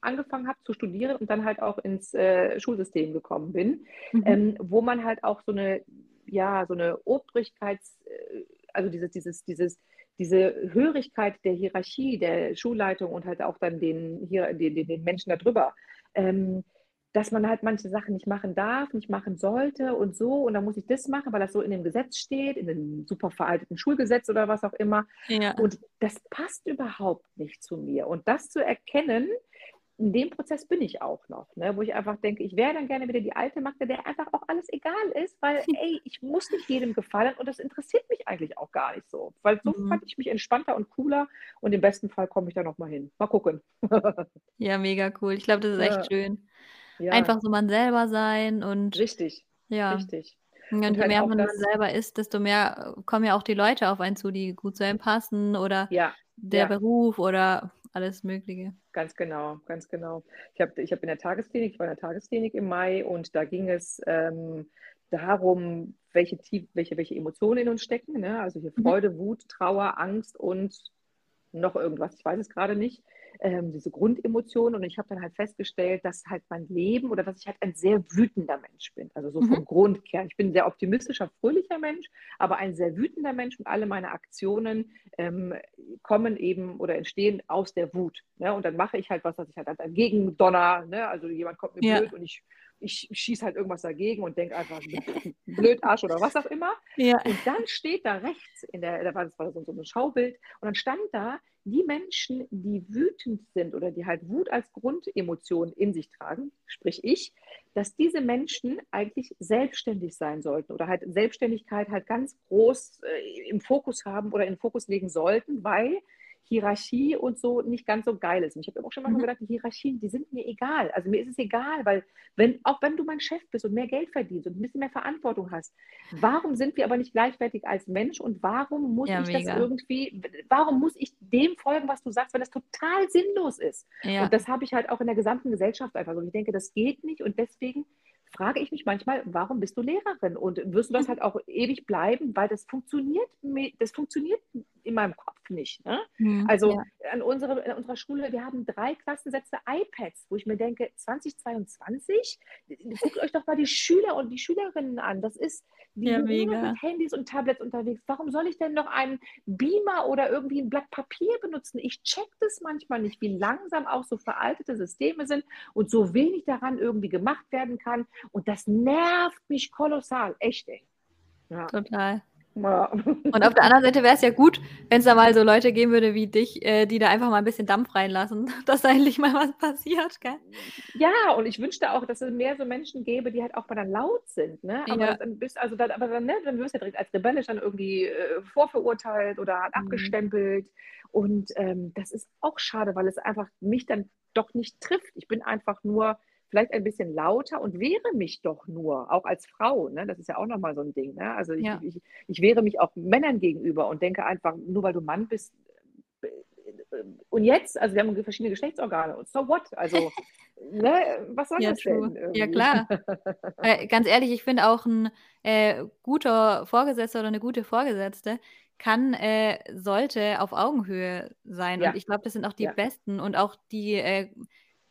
angefangen habe zu studieren und dann halt auch ins äh, Schulsystem gekommen bin, mhm. ähm, wo man halt auch so eine, ja, so eine Obrigkeits, äh, also dieses, dieses, dieses, diese Hörigkeit der Hierarchie, der Schulleitung und halt auch dann den, hier, den, den Menschen darüber, ähm, dass man halt manche Sachen nicht machen darf, nicht machen sollte und so. Und dann muss ich das machen, weil das so in dem Gesetz steht, in dem super veralteten Schulgesetz oder was auch immer. Ja. Und das passt überhaupt nicht zu mir. Und das zu erkennen, in dem Prozess bin ich auch noch, ne, wo ich einfach denke, ich wäre dann gerne wieder die alte Magda, der einfach auch alles egal ist, weil, ey, ich muss nicht jedem gefallen und das interessiert mich eigentlich auch gar nicht so, weil so mhm. fand ich mich entspannter und cooler und im besten Fall komme ich da nochmal hin. Mal gucken. ja, mega cool. Ich glaube, das ist echt schön. Ja. Einfach so man selber sein und. Richtig. Ja. Richtig. Und, und je halt mehr man, man selber ist, desto mehr kommen ja auch die Leute auf einen zu, die gut zu einem passen oder ja. der ja. Beruf oder alles Mögliche. Ganz genau, ganz genau. Ich habe ich hab in der Tagesklinik, ich war in der Tagesklinik im Mai und da ging es ähm, darum, welche, welche, welche Emotionen in uns stecken. Ne? Also hier mhm. Freude, mhm. Wut, Trauer, Angst und noch irgendwas, ich weiß es gerade nicht ähm, diese Grundemotionen. Und ich habe dann halt festgestellt, dass halt mein Leben oder dass ich halt ein sehr wütender Mensch bin. Also so vom mhm. Grundkern. Ich bin ein sehr optimistischer, fröhlicher Mensch, aber ein sehr wütender Mensch und alle meine Aktionen ähm, kommen eben oder entstehen aus der Wut. Ne? Und dann mache ich halt was, was ich halt dagegen donner. Ne? Also jemand kommt mir ja. blöd und ich ich schieße halt irgendwas dagegen und denke einfach, blöd Arsch oder was auch immer. Ja. Und dann steht da rechts, in der, da war das war so ein Schaubild, und dann stand da, die Menschen, die wütend sind oder die halt Wut als Grundemotion in sich tragen, sprich ich, dass diese Menschen eigentlich selbstständig sein sollten oder halt Selbstständigkeit halt ganz groß äh, im Fokus haben oder in den Fokus legen sollten, weil Hierarchie und so nicht ganz so geil ist. Und ich habe auch schon mal mhm. gedacht, die Hierarchien, die sind mir egal. Also mir ist es egal, weil wenn, auch wenn du mein Chef bist und mehr Geld verdienst und ein bisschen mehr Verantwortung hast, warum sind wir aber nicht gleichwertig als Mensch und warum muss ja, ich mega. das irgendwie, warum muss ich dem folgen, was du sagst, wenn das total sinnlos ist? Ja. Und das habe ich halt auch in der gesamten Gesellschaft einfach so. Ich denke, das geht nicht und deswegen frage ich mich manchmal, warum bist du Lehrerin? Und wirst du das mhm. halt auch ewig bleiben, weil das funktioniert, das funktioniert in meinem Kopf nicht. Ne? Mhm, also ja. an, unsere, an unserer Schule, wir haben drei Klassensätze iPads, wo ich mir denke, 2022, guckt euch doch mal die Schüler und die Schülerinnen an. Das ist, die ja, mit Handys und Tablets unterwegs. Warum soll ich denn noch einen Beamer oder irgendwie ein Blatt Papier benutzen? Ich check das manchmal nicht, wie langsam auch so veraltete Systeme sind und so wenig daran irgendwie gemacht werden kann. Und das nervt mich kolossal, echt, ey. Ja. Total. Ja. Und auf der anderen Seite wäre es ja gut, wenn es da mal so Leute geben würde wie dich, äh, die da einfach mal ein bisschen Dampf reinlassen, dass da endlich mal was passiert, gell? Ja, und ich wünschte auch, dass es mehr so Menschen gäbe, die halt auch mal dann laut sind, ne? Aber ja. dann bist also dann, aber dann, ne, dann wirst du ja direkt als rebellisch dann irgendwie äh, vorverurteilt oder mhm. abgestempelt. Und ähm, das ist auch schade, weil es einfach mich dann doch nicht trifft. Ich bin einfach nur vielleicht ein bisschen lauter und wehre mich doch nur, auch als Frau. Ne? Das ist ja auch nochmal so ein Ding. Ne? Also ich, ja. ich, ich wehre mich auch Männern gegenüber und denke einfach, nur weil du Mann bist, und jetzt, also wir haben verschiedene Geschlechtsorgane. Und so what? Also, ne, was soll ja, das denn? Irgendwie? Ja, klar. äh, ganz ehrlich, ich finde auch ein äh, guter Vorgesetzter oder eine gute Vorgesetzte kann, äh, sollte auf Augenhöhe sein. Ja. Und ich glaube, das sind auch die Ja. besten und auch die, äh,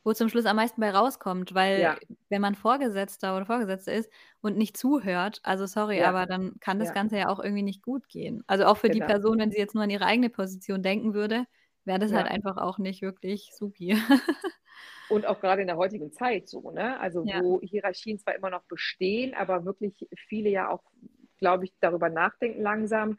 wo zum Schluss am meisten bei rauskommt, weil Ja. wenn man Vorgesetzter oder Vorgesetzte ist und nicht zuhört, also sorry, Ja. aber dann kann das Ja. Ganze ja auch irgendwie nicht gut gehen. Also auch für die Genau. Person, wenn sie jetzt nur an ihre eigene Position denken würde, wäre das halt einfach auch nicht wirklich supi. Und auch gerade in der heutigen Zeit so, ne? Also wo Hierarchien zwar immer noch bestehen, aber wirklich viele ja auch, glaube ich, darüber nachdenken langsam,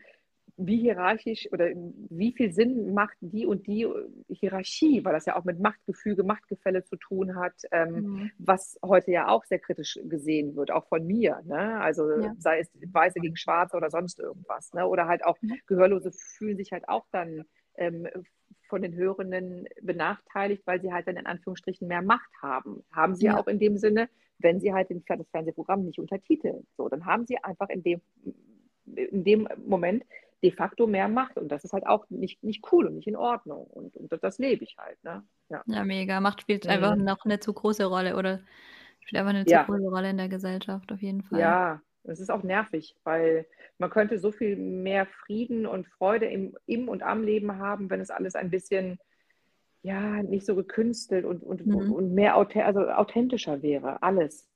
wie hierarchisch oder wie viel Sinn macht die und die Hierarchie, weil das ja auch mit Machtgefüge, Machtgefälle zu tun hat, ähm, Mhm. was heute ja auch sehr kritisch gesehen wird, auch von mir. Ne? Also Ja. sei es Weiße gegen Schwarze oder sonst irgendwas. Ne? Oder halt auch Mhm. Gehörlose fühlen sich halt auch dann ähm, von den Hörenden benachteiligt, weil sie halt dann in Anführungsstrichen mehr Macht haben. Haben sie Ja. auch in dem Sinne, wenn sie halt das Fernsehprogramm nicht untertiteln. So, dann haben sie einfach in dem, in dem Moment de facto mehr Macht. Und das ist halt auch nicht, nicht cool und nicht in Ordnung. Und, und das lebe ich halt. Ne? Ja. Ja, mega. Macht spielt einfach Mhm. noch eine zu große Rolle oder spielt einfach eine Ja. zu große Rolle in der Gesellschaft, auf jeden Fall. Ja, es ist auch nervig, weil man könnte so viel mehr Frieden und Freude im, im und am Leben haben, wenn es alles ein bisschen, ja, nicht so gekünstelt und, und, Mhm. und mehr authent also authentischer wäre. Alles.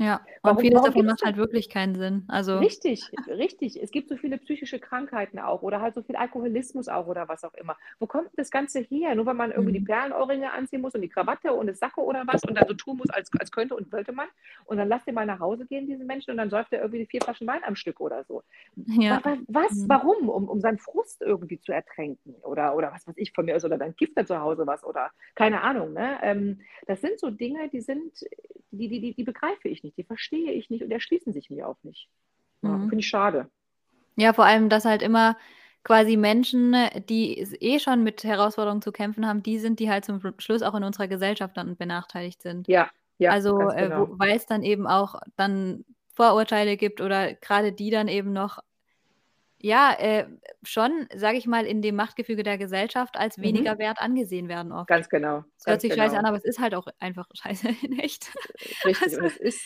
Ja, und Warum- vieles warum davon macht halt wirklich keinen Sinn. Also, Richtig, richtig. Es gibt so viele psychische Krankheiten auch oder halt so viel Alkoholismus auch oder was auch immer. Wo kommt das Ganze her? Nur weil man irgendwie die Mhm. Perlenohrringe anziehen muss und die Krawatte und das Sakko oder was und dann so tun muss, als, als könnte und wollte man. Und dann lasst ihr mal nach Hause gehen, diesen Menschen, und dann säuft er irgendwie vier Flaschen Wein am Stück oder so. ja. Wa- wa- Was? Mhm. Warum? Um, um seinen Frust irgendwie zu ertränken oder, oder was weiß ich von mir aus oder dann kifft er zu Hause was oder keine Ahnung. Ne? Ähm, das sind so Dinge, die sind, die, die, die, die begreife ich nicht, die verstehe ich nicht und erschließen sich mir auch nicht. Ja, Mhm. Finde ich schade. Ja, vor allem, dass halt immer quasi Menschen, die eh schon mit Herausforderungen zu kämpfen haben, die sind, die halt zum Schluss auch in unserer Gesellschaft dann benachteiligt sind. Ja, ja, Also, äh, genau. wo, weil es dann eben auch dann Vorurteile gibt oder gerade die dann eben noch, ja, äh, schon, sage ich mal, in dem Machtgefüge der Gesellschaft als Mhm. weniger wert angesehen werden oft. Ganz genau. Es hört sich scheiße genau. an, aber es ist halt auch einfach scheiße in echt. Richtig. Also, Und es ist,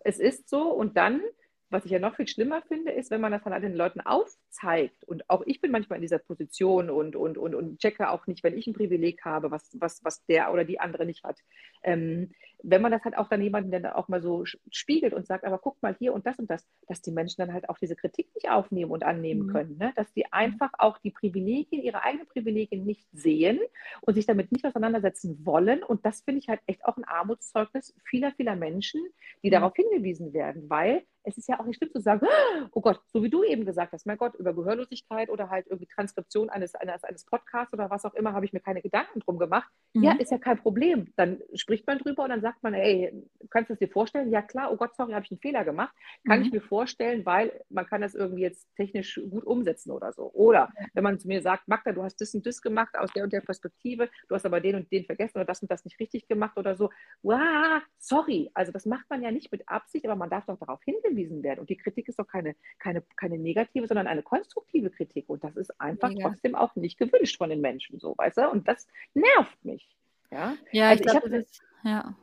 es ist so. Und dann, was ich ja noch viel schlimmer finde, ist, wenn man das dann halt den Leuten aufzeigt. Und auch ich bin manchmal in dieser Position und, und, und, und checke auch nicht, wenn ich ein Privileg habe, was, was, was der oder die andere nicht hat. Ähm, wenn man das halt auch dann jemanden dann auch mal so spiegelt und sagt, aber guck mal hier und das und das, dass die Menschen dann halt auch diese Kritik nicht aufnehmen und annehmen Mhm. können. Ne? Dass die einfach auch die Privilegien, ihre eigenen Privilegien nicht sehen und sich damit nicht auseinandersetzen wollen. Und das finde ich halt echt auch ein Armutszeugnis vieler, vieler Menschen, die Mhm. darauf hingewiesen werden, weil es ist ja auch nicht schlimm zu sagen, oh Gott, so wie du eben gesagt hast, mein Gott, über Gehörlosigkeit oder halt irgendwie Transkription eines, eines, eines Podcasts oder was auch immer, habe ich mir keine Gedanken drum gemacht. Ja, mhm. ist ja kein Problem. Dann spricht man drüber und dann sagt man, ey, kannst du es dir vorstellen? Ja, klar, oh Gott, sorry, habe ich einen Fehler gemacht. Kann ich Mhm. mir vorstellen, weil man kann das irgendwie jetzt technisch gut umsetzen oder so. Oder wenn man zu mir sagt, Magda, du hast das und das gemacht aus der und der Perspektive, du hast aber den und den vergessen oder das und das nicht richtig gemacht oder so. Wow, sorry. Also das macht man ja nicht mit Absicht, aber man darf doch darauf hingewiesen werden. Und die Kritik ist doch keine, keine, keine negative, sondern eine konstruktive Kritik. Und das ist einfach Mega. trotzdem auch nicht gewünscht von den Menschen, so, weißt du? Und das nervt mich. Ja, Ja, also ich ich glaube, habe ja.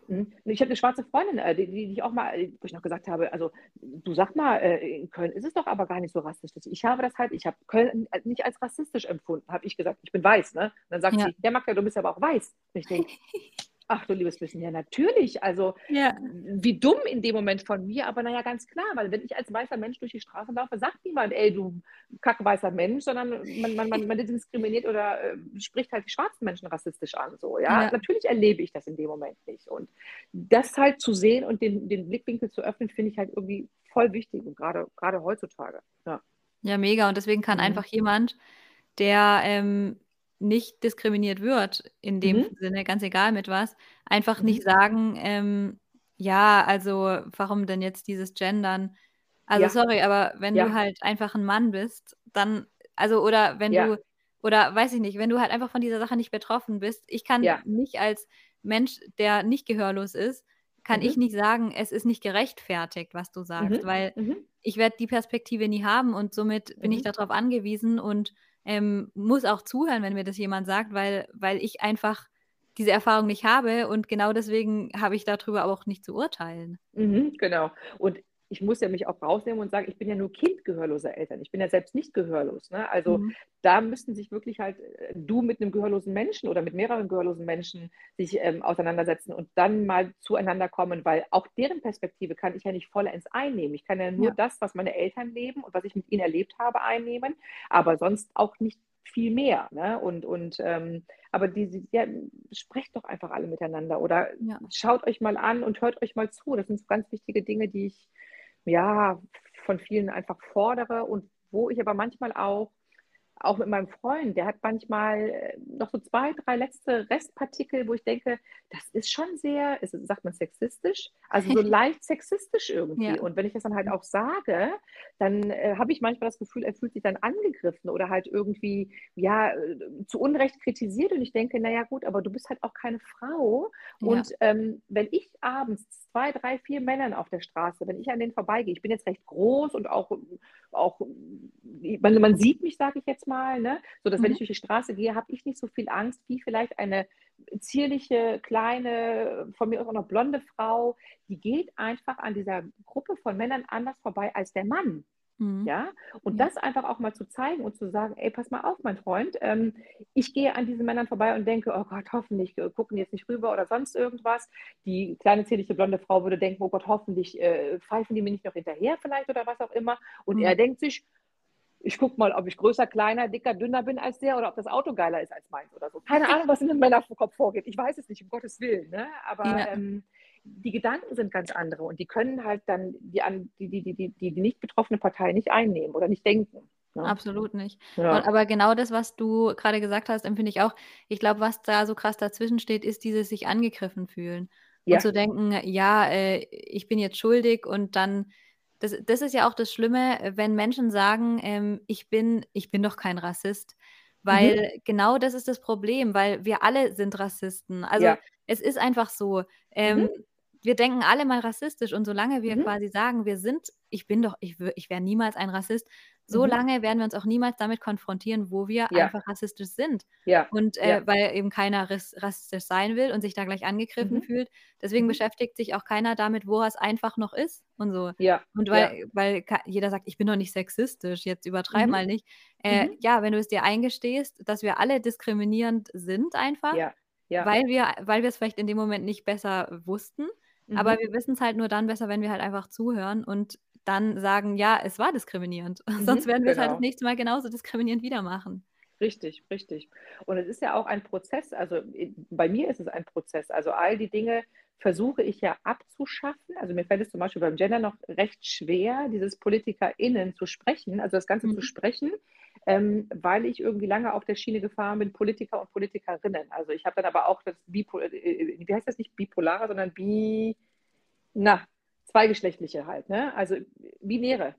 Ich habe eine schwarze Freundin, äh, die, die ich auch mal, äh, wo ich noch gesagt habe, also du sag mal, äh, in Köln ist es doch aber gar nicht so rassistisch. Ich habe das halt, ich habe Köln nicht als rassistisch empfunden, habe ich gesagt, ich bin weiß, ne? Und dann sagt Ja. sie, ja Magda, du bist aber auch weiß. Und ich denke, ach du liebes Wissen, ja natürlich, also Ja. wie dumm in dem Moment von mir, aber naja, ganz klar, weil wenn ich als weißer Mensch durch die Straße laufe, sagt niemand, ey, du kackweißer Mensch, sondern man, man, man, man diskriminiert oder äh, spricht halt die schwarzen Menschen rassistisch an. So, ja? Ja. Natürlich erlebe ich das in dem Moment nicht. Und das halt zu sehen und den, den Blickwinkel zu öffnen, finde ich halt irgendwie voll wichtig und gerade, gerade heutzutage. Ja. Ja, mega. Und deswegen kann Mhm. einfach jemand, der ähm, nicht diskriminiert wird, in dem Mhm. Sinne, ganz egal mit was, einfach Mhm. nicht sagen, ähm, ja, also warum denn jetzt dieses Gendern? Also Ja. sorry, aber wenn Ja. du halt einfach ein Mann bist, dann, also oder wenn Ja. du, oder weiß ich nicht, wenn du halt einfach von dieser Sache nicht betroffen bist, ich kann Ja. nicht als Mensch, der nicht gehörlos ist, kann Mhm. ich nicht sagen, es ist nicht gerechtfertigt, was du sagst, Mhm. weil Mhm. ich werde die Perspektive nie haben und somit bin ich Mhm. darauf angewiesen und ähm, muss auch zuhören, wenn mir das jemand sagt, weil, weil ich einfach diese Erfahrung nicht habe und genau deswegen habe ich darüber auch nicht zu urteilen. Mhm, genau. Und ich muss ja mich auch rausnehmen und sagen, ich bin ja nur Kind gehörloser Eltern. Ich bin ja selbst nicht gehörlos. Ne? Also mhm. da müssten sich wirklich halt äh, du mit einem gehörlosen Menschen oder mit mehreren gehörlosen Menschen sich ähm, auseinandersetzen und dann mal zueinander kommen, weil auch deren Perspektive kann ich ja nicht vollends einnehmen. Ich kann ja nur ja. das, was meine Eltern leben und was ich mit ihnen erlebt habe, einnehmen, aber sonst auch nicht viel mehr. Ne? Und, und ähm, aber die, ja, sprecht doch einfach alle miteinander oder ja. schaut euch mal an und hört euch mal zu. Das sind so ganz wichtige Dinge, die ich ja, von vielen einfach fordere und wo ich aber manchmal auch auch mit meinem Freund, der hat manchmal äh, noch so zwei, drei letzte Restpartikel, wo ich denke, das ist schon sehr, ist, sagt man sexistisch, also so leicht sexistisch irgendwie. Ja. Und wenn ich das dann halt auch sage, dann äh, habe ich manchmal das Gefühl, er fühlt sich dann angegriffen oder halt irgendwie, ja, äh, zu Unrecht kritisiert. Und ich denke, naja, gut, aber du bist halt auch keine Frau. Ja. Und ähm, wenn ich abends zwei, drei, vier Männern auf der Straße, wenn ich an denen vorbeigehe, ich bin jetzt recht groß und auch, auch man, man sieht mich, sage ich jetzt mal, ne? so dass mhm. wenn ich durch die Straße gehe, habe ich nicht so viel Angst wie vielleicht eine zierliche, kleine, von mir aus auch noch blonde Frau, die geht einfach an dieser Gruppe von Männern anders vorbei als der Mann. Mhm. Ja, und ja. das einfach auch mal zu zeigen und zu sagen, ey, pass mal auf, mein Freund, ähm, ich gehe an diesen Männern vorbei und denke, oh Gott, hoffentlich äh, gucken jetzt nicht rüber oder sonst irgendwas. Die kleine zierliche blonde Frau würde denken, oh Gott, hoffentlich äh, pfeifen die mir nicht noch hinterher vielleicht oder was auch immer. Und mhm. er denkt sich, ich gucke mal, ob ich größer, kleiner, dicker, dünner bin als der oder ob das Auto geiler ist als meins oder so. Keine Ahnung, was in meinem Kopf vorgeht. Ich weiß es nicht, um Gottes Willen. Ne? Aber ja. ähm, die Gedanken sind ganz andere und die können halt dann die, die, die, die, die, die nicht betroffene Partei nicht einnehmen oder nicht denken. Ne? Absolut nicht. Ja. Und, aber genau das, was du gerade gesagt hast, empfinde ich auch. Ich glaube, was da so krass dazwischen steht, ist dieses sich angegriffen fühlen. Ja. Und zu denken, ja, äh, ich bin jetzt schuldig und dann das, das ist ja auch das Schlimme, wenn Menschen sagen, ähm, ich, bin, ich bin doch kein Rassist. Weil mhm. genau das ist das Problem, weil wir alle sind Rassisten. Also ja. es ist einfach so. Ähm, mhm. Wir denken alle mal rassistisch und solange wir mhm. quasi sagen, wir sind, ich bin doch, ich, ich wäre niemals ein Rassist, so mhm. lange werden wir uns auch niemals damit konfrontieren, wo wir ja. einfach rassistisch sind. Ja. Und äh, ja. weil eben keiner rassistisch sein will und sich da gleich angegriffen mhm. fühlt. Deswegen mhm. beschäftigt sich auch keiner damit, wo es einfach noch ist und so. Ja. Und weil, weil jeder sagt, ich bin doch nicht sexistisch, jetzt übertreib mhm. mal nicht. Äh, mhm. ja, wenn du es dir eingestehst, dass wir alle diskriminierend sind einfach, weil wir, weil wir es vielleicht in dem Moment nicht besser wussten. Aber mhm. wir wissen es halt nur dann besser, wenn wir halt einfach zuhören und dann sagen, ja, es war diskriminierend. Mhm, Sonst werden wir es halt das genau. nächste Mal genauso diskriminierend wieder machen. Richtig, richtig. Und es ist ja auch ein Prozess, also bei mir ist es ein Prozess. Also all die Dinge versuche ich ja abzuschaffen. Also mir fällt es zum Beispiel beim Gender noch recht schwer, dieses PolitikerInnen zu sprechen, also das Ganze mhm. zu sprechen, ähm, weil ich irgendwie lange auf der Schiene gefahren bin, Politiker und Politikerinnen. Also ich habe dann aber auch das Bipol, äh, äh, wie heißt das nicht bipolare, sondern bi, na, zweigeschlechtliche halt, ne? Also binäre.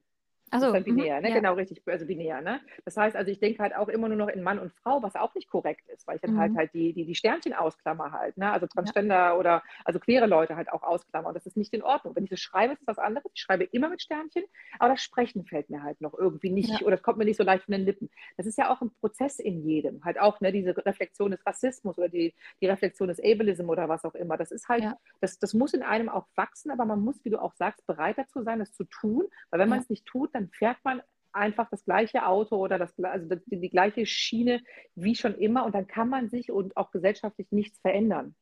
Also binär, ne? Ja. Genau, richtig, also binär, ne? Das heißt, also ich denke halt auch immer nur noch in Mann und Frau, was auch nicht korrekt ist, weil ich dann halt mhm. halt halt die, die, die Sternchen ausklammer halt, ne? Also Transgender ja. oder also queere Leute halt auch ausklammer. Und das ist nicht in Ordnung. Wenn ich das schreibe, ist es was anderes. Ich schreibe immer mit Sternchen, aber das Sprechen fällt mir halt noch irgendwie nicht ja. oder es kommt mir nicht so leicht von den Lippen. Das ist ja auch ein Prozess in jedem. Halt auch, ne, diese Reflexion des Rassismus oder die, die Reflexion des Ableism oder was auch immer. Das ist halt, das, das muss in einem auch wachsen, aber man muss, wie du auch sagst, bereit dazu sein, das zu tun, weil wenn man es nicht tut, dann fährt man einfach das gleiche Auto oder das, also die, die, gleiche Schiene wie schon immer und dann kann man sich und auch gesellschaftlich nichts verändern.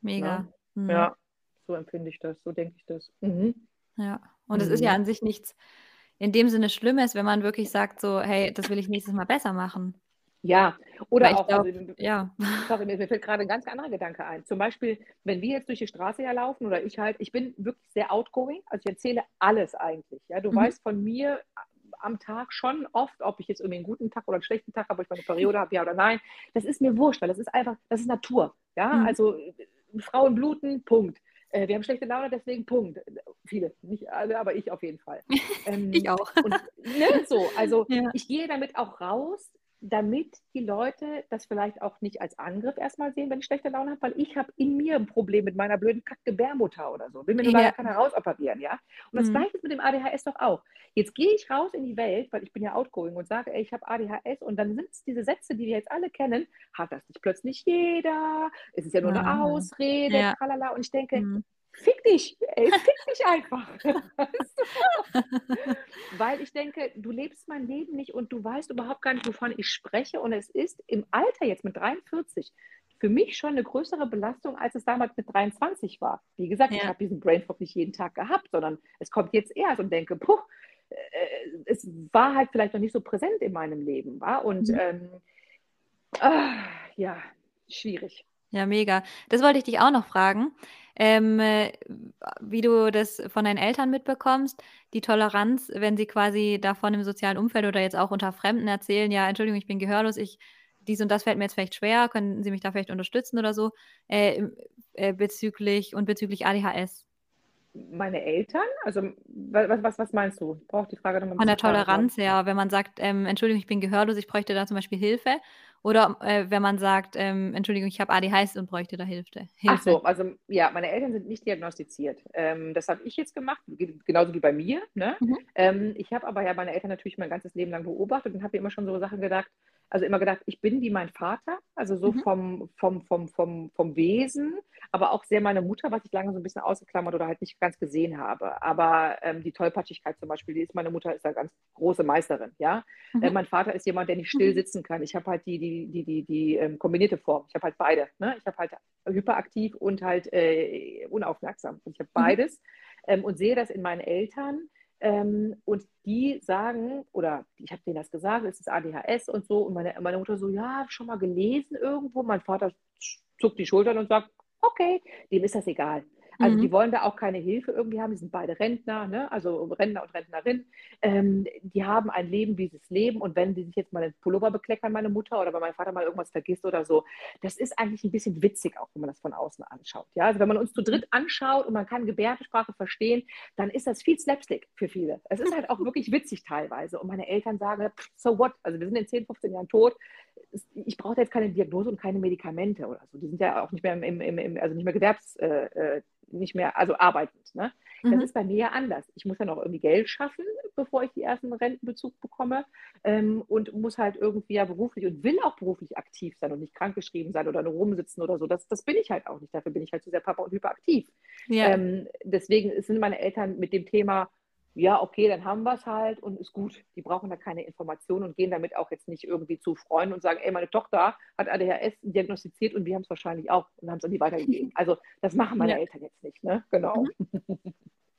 Mega. Ja, mhm. ja so empfinde ich das, so denke ich das. Mhm. Ja, und es mhm. ist ja an sich nichts in dem Sinne Schlimmes, wenn man wirklich sagt, so, hey, das will ich nächstes Mal besser machen. Ja, oder auch, glaub, also, ja. Sorry, mir fällt gerade ein ganz anderer Gedanke ein. Zum Beispiel, wenn wir jetzt durch die Straße ja laufen oder ich halt, ich bin wirklich sehr outgoing, also ich erzähle alles eigentlich. Ja, du mhm. weißt von mir am Tag schon oft, ob ich jetzt irgendwie einen guten Tag oder einen schlechten Tag habe, ob ich meine Periode habe, ja oder nein. Das ist mir wurscht, weil das ist einfach, das ist Natur. Ja, mhm. also Frauen bluten, Punkt. Äh, wir haben schlechte Laune, deswegen Punkt. Viele, nicht alle, aber ich auf jeden Fall. Ähm, ich auch. Und, ne, so, also ja. ich gehe damit auch raus damit die Leute das vielleicht auch nicht als Angriff erstmal sehen, wenn ich schlechte Laune habe, weil ich habe in mir ein Problem mit meiner blöden Kackgebärmutter oder so. Will mir nur Ja. leider keiner rausoperieren, ja? Und das Mhm. Gleiche ist mit dem ADHS doch auch. Jetzt gehe ich raus in die Welt, weil ich bin ja outgoing und sage, ey, ich habe ADHS und dann sind es diese Sätze, die wir jetzt alle kennen, hat das nicht plötzlich jeder, es ist ja nur eine Ah. Ausrede, Ja. tralala. Und ich denke, Mhm. Fick dich, ey, fick dich einfach. Weißt du? Weil ich denke, du lebst mein Leben nicht und du weißt überhaupt gar nicht, wovon ich spreche. Und es ist im Alter jetzt mit 43 für mich schon eine größere Belastung, als es damals mit 23 war. Wie gesagt, ich Ja. habe diesen Brainfog nicht jeden Tag gehabt, sondern es kommt jetzt erst und denke, puh, äh, es war halt vielleicht noch nicht so präsent in meinem Leben, war und Mhm. ähm, ah, ja, schwierig. Ja, mega. Das wollte ich dich auch noch fragen, ähm, äh, wie du das von deinen Eltern mitbekommst, die Toleranz, wenn sie quasi davon im sozialen Umfeld oder jetzt auch unter Fremden erzählen, ja, Entschuldigung, ich bin gehörlos, ich dies und das fällt mir jetzt vielleicht schwer, können Sie mich da vielleicht unterstützen oder so, äh, äh, bezüglich und bezüglich ADHS. Meine Eltern? Also, wa- was, was, was meinst du? Ich brauche die Frage nochmal ein Von der. Toleranz her, wenn man sagt, ähm, Entschuldigung, ich bin gehörlos, ich bräuchte da zum Beispiel Hilfe. Oder äh, wenn man sagt, ähm, Entschuldigung, ich habe ADHS und bräuchte da Hilfe. Ach Hilfe. so, also ja, meine Eltern sind nicht diagnostiziert. Ähm, das habe ich jetzt gemacht, ge- genauso wie bei mir. Ne? Mhm. Ähm, ich habe aber ja meine Eltern natürlich mein ganzes Leben lang beobachtet und habe immer schon so Sachen gedacht, also immer gedacht, ich bin wie mein Vater, also so Mhm. vom, vom, vom, vom, vom Wesen, aber auch sehr meine Mutter, was ich lange so ein bisschen ausgeklammert oder halt nicht ganz gesehen habe. Aber ähm, die Tollpatschigkeit zum Beispiel, die ist meine Mutter, ist da ganz große Meisterin, ja. Mhm. Äh, mein Vater ist jemand, der nicht still Mhm. sitzen kann. Ich habe halt die, die, die, die, die ähm, kombinierte Form. Ich habe halt beide. Ne? Ich habe halt hyperaktiv und halt äh, unaufmerksam. Und ich habe Mhm. beides ähm, und sehe das in meinen Eltern. Ähm, und die sagen, oder ich habe denen das gesagt, es ist ADHS und so. Und meine, meine Mutter so, ja, schon mal gelesen irgendwo. Mein Vater zuckt die Schultern und sagt, okay, dem ist das egal. Also Mhm. die wollen da auch keine Hilfe irgendwie haben. Die sind beide Rentner, ne? also Rentner und Rentnerin. Ähm, die haben ein Leben, wie sie es leben. Und wenn die sich jetzt mal einen Pullover bekleckern, meine Mutter, oder wenn mein Vater mal irgendwas vergisst oder so, das ist eigentlich ein bisschen witzig, auch wenn man das von außen anschaut. Ja? Also wenn man uns zu dritt anschaut und man kann Gebärdensprache verstehen, dann ist das viel Slapstick für viele. Es ist halt auch wirklich witzig teilweise. Und meine Eltern sagen, "Pff, so what? Also wir sind in 10, 15 Jahren tot. Ich brauche jetzt keine Diagnose und keine Medikamente oder so. Die sind ja auch nicht mehr im, im, im also nicht mehr gewerbs, äh, äh, nicht mehr, also arbeitend. Ne? Das Mhm. ist bei mir ja anders. Ich muss ja noch irgendwie Geld schaffen, bevor ich die ersten Rentenbezug bekomme ähm, und muss halt irgendwie ja beruflich und will auch beruflich aktiv sein und nicht krankgeschrieben sein oder nur rumsitzen oder so. Das, das bin ich halt auch nicht. Dafür bin ich halt zu sehr Papa und hyperaktiv. Ja. Ähm, deswegen sind meine Eltern mit dem Thema, ja, okay, dann haben wir es halt und ist gut. Die brauchen da keine Informationen und gehen damit auch jetzt nicht irgendwie zu Freunden und sagen, ey, meine Tochter hat ADHS diagnostiziert und wir haben es wahrscheinlich auch und haben es an die weitergegeben. Also das machen meine Ja. Eltern jetzt nicht, ne? Genau.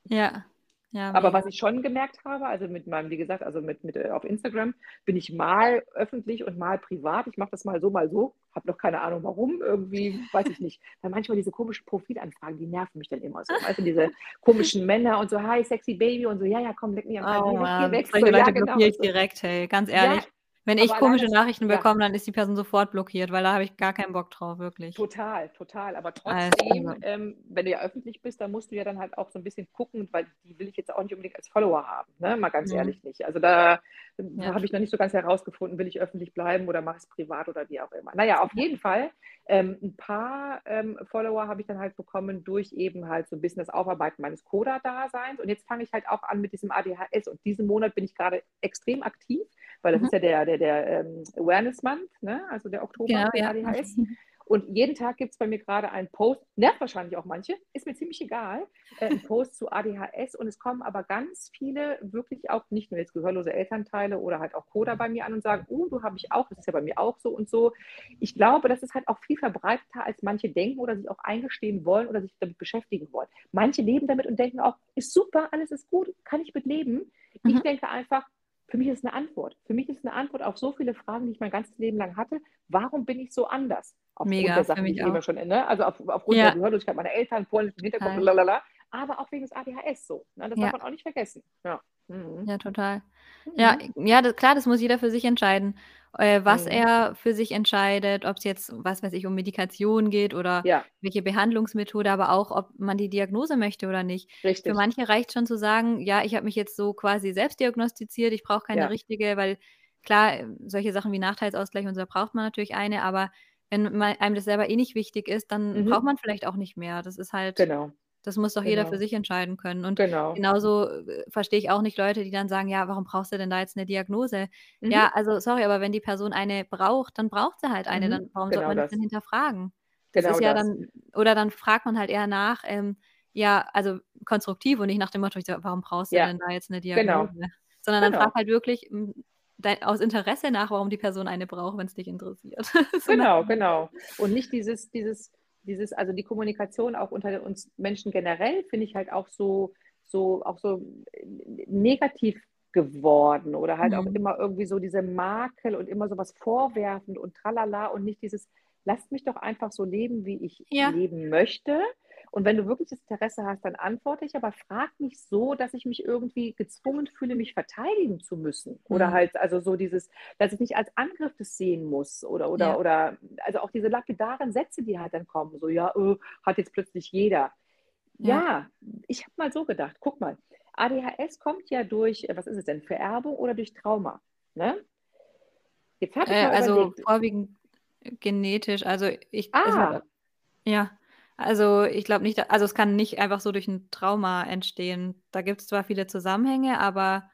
ja. Ja, Aber was ich schon gemerkt habe, also mit meinem, wie gesagt, also mit, mit äh, auf Instagram bin ich mal öffentlich und mal privat. Ich mache das mal so, mal so. Habe noch keine Ahnung warum. Irgendwie weiß ich nicht. Weil manchmal diese komischen Profilanfragen, die nerven mich dann immer so. Also diese komischen Männer und so, hi, sexy Baby und so, ja, ja, komm, leck mich am Oh weg, Mann, weg. solche So, ja, genau. blockiere ich direkt, hey, ganz Ja, ehrlich. Wenn ich komische Nachrichten ja. bekomme, dann ist die Person sofort blockiert, weil da habe ich gar keinen Bock drauf, wirklich. Total, total. Aber Also, trotzdem, ähm, wenn du ja öffentlich bist, dann musst du ja dann halt auch so ein bisschen gucken, weil die will ich jetzt auch nicht unbedingt als Follower haben, ne? Mal ganz Mhm. ehrlich nicht. Also da Ja. habe ich noch nicht so ganz herausgefunden, will ich öffentlich bleiben oder mache ich es privat oder wie auch immer. Naja, auf jeden Fall, ähm, ein paar ähm, Follower habe ich dann halt bekommen durch eben halt so ein bisschen das Aufarbeiten meines Coda-Daseins. Und jetzt fange ich halt auch an mit diesem ADHS. Und diesen Monat bin ich gerade extrem aktiv, weil das Mhm. ist ja der, der, der ähm, Awareness Month, ne? also der Oktober Genau, für ja. ADHS. Und jeden Tag gibt es bei mir gerade einen Post, nervt wahrscheinlich auch manche, ist mir ziemlich egal, äh, ein Post zu ADHS und es kommen aber ganz viele wirklich auch nicht nur jetzt gehörlose Elternteile oder halt auch Coda bei mir an und sagen, oh, du habe ich auch, das ist ja bei mir auch so und so. Ich glaube, das ist halt auch viel verbreiteter, als manche denken oder sich auch eingestehen wollen oder sich damit beschäftigen wollen. Manche leben damit und denken auch, ist super, alles ist gut, kann ich mit leben. Ich Mhm. denke einfach, für mich ist eine Antwort. Für mich ist eine Antwort auf so viele Fragen, die ich mein ganzes Leben lang hatte. Warum bin ich so anders? Aufgrund Mega, der Sachen, die ich auch. schon, ne? also auf, aufgrund Ja. der Gehörlosigkeit meiner Eltern, polnischen Hintergrund, lalala, aber auch wegen des ADHS so. Ne? Das Ja. darf man auch nicht vergessen. Ja, mhm. Ja, total. Ja, Mhm. ja, das, klar, das muss jeder für sich entscheiden, äh, was Mhm. er für sich entscheidet, ob es jetzt, was weiß ich, um Medikation geht oder Ja, welche Behandlungsmethode, aber auch, ob man die Diagnose möchte oder nicht. Für richtig. manche reicht schon zu sagen, ja, ich habe mich jetzt so quasi selbst diagnostiziert, ich brauche keine Ja. richtige, weil klar, äh, solche Sachen wie Nachteilsausgleich und so braucht man natürlich eine, aber wenn einem das selber eh nicht wichtig ist, dann Mhm. braucht man vielleicht auch nicht mehr. Das ist halt Genau. Das muss doch jeder für Genau. sich entscheiden können. Und Genau. genauso, äh, verstehe ich auch nicht Leute, die dann sagen: „Ja, warum brauchst du denn da jetzt 'ne Diagnose?“ Mhm. Ja, also sorry, aber wenn die Person eine braucht, dann braucht sie halt eine. Mhm. Dann warum sollte Genau man das das. denn hinterfragen? Das Genau ist ja das. dann oder dann fragt man halt eher nach, ähm, ja, also konstruktiv und nicht nach dem Motto, „Warum brauchst du Ja, denn da jetzt 'ne genau. Diagnose?“ Sondern dann Genau. halt wirklich, hm, dei aus Interesse nach, warum die Person eine braucht, wenn's dich interessiert. So Genau, genau. Und nicht dieses dieses dieses also die Kommunikation auch unter uns Menschen generell finde ich halt auch so so auch so negativ geworden oder halt auch Mhm. immer irgendwie so diese Makel und immer so was vorwerfend und tralala und nicht dieses: „Lasst mich doch einfach so leben, wie ich Ja. leben möchte. Und wenn du wirklich das Interesse hast, dann antworte ich, aber frag nicht so, dass ich mich irgendwie gezwungen fühle, mich verteidigen zu müssen.“ Oder Mhm. halt also so dieses dass ich nicht als Angriff das sehen muss oder Ja. oder oder also auch diese lapidaren Sätze, die halt dann kommen, so: „Ja, äh, hat jetzt plötzlich jeder.“ Ja. Ja, ich habe mal so gedacht, guck mal, ADHS kommt ja durch äh, was ist es denn, Vererbung oder durch Trauma, ne? Jetzt habe ich Äh, also überlegt vorwiegend genetisch. Also ich hat Ah. ja, also ich glaube nicht, also es kann nicht einfach so durch 'n Trauma entstehen. Da gibt's zwar viele Zusammenhänge, aber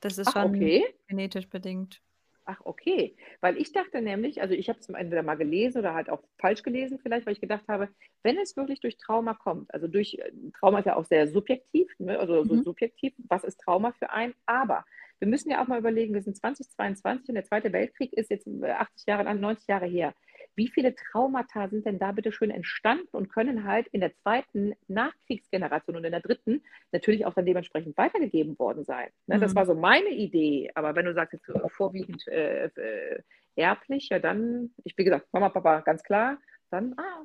das ist Ach, schon okay. genetisch bedingt. Ach, okay. Weil ich dachte nämlich also ich habe es entweder mal gelesen oder halt auch falsch gelesen vielleicht, weil ich gedacht habe, wenn es wirklich durch Trauma kommt, also durch äh, Trauma ist ja auch sehr subjektiv, ne, also so Mhm. subjektiv, was ist Trauma für einen? Aber wir müssen ja auch mal überlegen, wir sind 2022 und der 2. Weltkrieg ist jetzt, äh, 80 Jahre lang 90 Jahre her. Wie viele Traumata sind denn da bitte schön entstanden und können halt in der 2. Nachkriegsgeneration und in der 3. natürlich auch dann dementsprechend weitergegeben worden sein, ne? Das Mhm. war so meine Idee. Aber wenn du sagst jetzt, äh, vorwiegend, äh, äh, erblich, ja dann ich wie gesagt, Mama, Papa, ganz klar, dann ah,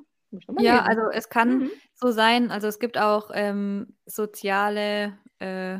Ja, also es kann Mhm. so sein also es gibt auch, ähm, soziale, äh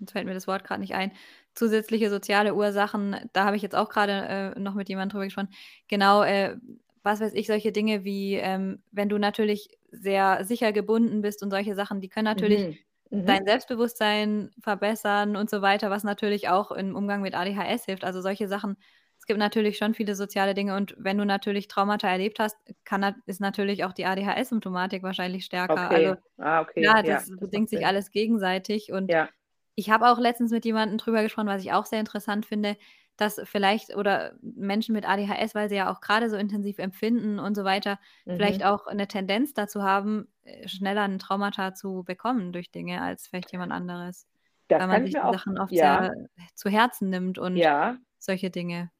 jetzt fällt mir das Wort grad nicht ein, zusätzliche soziale Ursachen. Da habe ich jetzt auch grade, äh, noch mit jemandem drüber gesprochen. Genau, äh, was weiß ich, solche Dinge wie, ähm, wenn du natürlich sehr sicher gebunden bist und solche Sachen, die können natürlich Mhm. Mhm. dein Selbstbewusstsein verbessern und so weiter, was natürlich auch im Umgang mit ADHS hilft. Also solche Sachen es gibt natürlich schon viele soziale Dinge und wenn du natürlich Traumata erlebt hast, kann ist natürlich auch die ADHS-Symptomatik wahrscheinlich stärker. Also Okay. Ah, okay. ja, Ja, das das bedingt sich alles gegenseitig und Ja. Ich habe auch letztens mit jemandem drüber gesprochen, was ich auch sehr interessant finde, dass vielleicht oder Menschen mit ADHS, weil sie ja auch grade so intensiv empfinden und so weiter, vielleicht Mhm. auch 'ne Tendenz dazu haben, äh, schneller 'n Traumata zu bekommen durch Dinge als vielleicht jemand anderes, Das weil man sich auch Sachen oft ja. sehr zu Herzen nimmt und Ja. solche Dinge.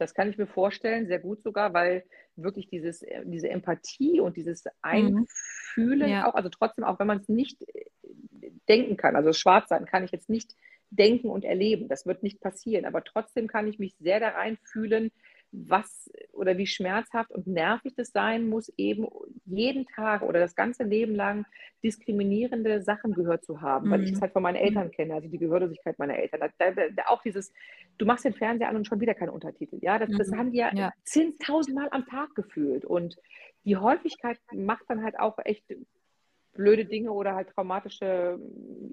Das kann ich mir vorstellen, sehr gut sogar, weil wirklich dieses äh, diese Empathie und dieses Mhm. Einfühlen Ja. auch also trotzdem, auch wenn man's nicht, äh, denken kann, also Schwarzsein kann ich jetzt nicht denken und erleben. Das wird nicht passieren, aber trotzdem kann ich mich sehr da reinfühlen, was oder wie schmerzhaft und nervig das sein muss, eben jeden Tag oder das ganze Leben lang diskriminierende Sachen gehört zu haben, weil ich das Mhm. halt von meinen Ja. Eltern kenne, also die Gehörlosigkeit meiner Eltern. Da da da auch dieses du machst den Fernseher an und schon wieder keine Untertitel. Ja, das das Mhm. haben die ja Ja. 10.000 Mal am Tag gefühlt und die Häufigkeit macht dann halt auch echt blöde Dinge oder halt traumatische,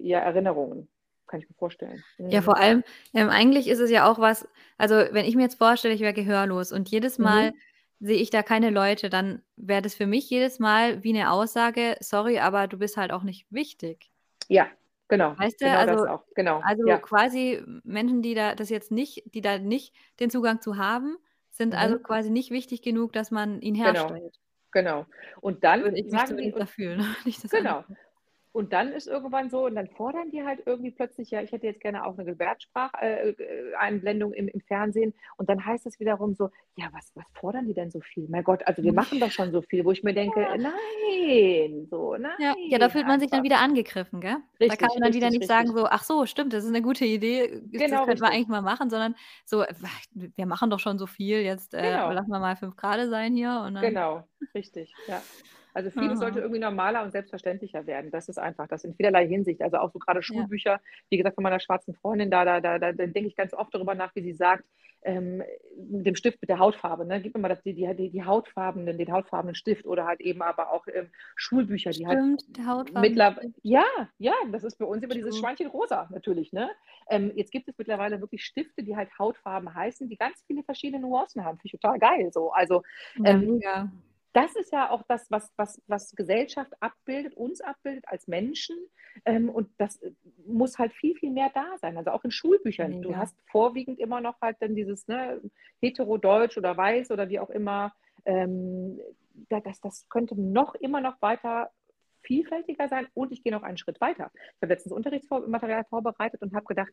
ja, Erinnerungen. Kann ich mir vorstellen. Ja, Mhm. vor allem, ähm, eigentlich ist es ja auch was also wenn ich mir jetzt vorstelle, ich wäre gehörlos und jedes Mal Mhm. sehe ich da keine Leute, dann wäre das für mich jedes Mal wie 'ne Aussage: „Sorry, aber du bist halt auch nicht wichtig.“ Ja, genau. Weißt du? Genau das Also auch. Genau. also Ja. quasi Menschen, die da das jetzt nicht die da nicht den Zugang zu haben, sind also Mhm. quasi nicht wichtig genug, dass man ihn Genau. herstellt. Genau. Und So dann würde ich mich sagen zumindest da und fühlen, wenn ich das genau. Und dann ist irgendwann so und dann fordern die halt irgendwie plötzlich: „Ja, ich hätte jetzt gerne auch 'ne Gebärdensprach äh, äh, im im Fernsehen.“ Und dann heißt es wiederum so: „Ja, was was fordern die denn so viel? Mein Gott, also wir Mhm. machen doch schon so viel.“ Wo ich mir denke: Ja. „Nein, so, Ja. Ja, da nein, fühlt man sich dann einfach.“ wieder angegriffen, gell? Da kann Richtig, man dann wieder richtig, nicht sagen richtig. so: „Ach so, stimmt, das ist 'ne gute Idee. Ist das Genau könnten wir richtig. eigentlich mal machen“, sondern so: „Wir machen doch schon so viel, jetzt, äh, Genau. lassen wir mal 5 grade sein hier und dann“ Genau, richtig, ja. Also vieles sollte irgendwie normaler und selbstverständlicher werden. Das ist einfach das in vielerlei Hinsicht. Also auch so gerade Schulbücher, ja. wie gesagt, von meiner schwarzen Freundin, da, da, da, da, da denke ich ganz oft darüber nach, wie sie sagt, ähm, mit dem Stift mit der Hautfarbe. Ne? Gib mir mal das, die, die, die Hautfarbenen, den hautfarbenen Stift oder halt eben aber auch ähm, Schulbücher, die halt Stimmt, halt mittlerweile. Ja, ja, das ist bei uns immer dieses Schweinchen rosa natürlich. Ne? Ähm, jetzt gibt es mittlerweile wirklich Stifte, die halt Hautfarben heißen, die ganz viele verschiedene Nuancen haben. Finde ich total geil. So. Also ähm, ja. Das ist ja auch das, was, was, was Gesellschaft abbildet, uns abbildet als Menschen. Ähm, und das muss halt viel, viel mehr da sein. Also auch in Schulbüchern. Mega. Du hast vorwiegend immer noch halt dann dieses ne, Heterodeutsch oder Weiß oder wie auch immer. Ähm, das, das könnte noch immer noch weiter vielfältiger sein und ich gehe noch einen Schritt weiter. Ich habe letztens Unterrichtsmaterial vorbereitet und habe gedacht,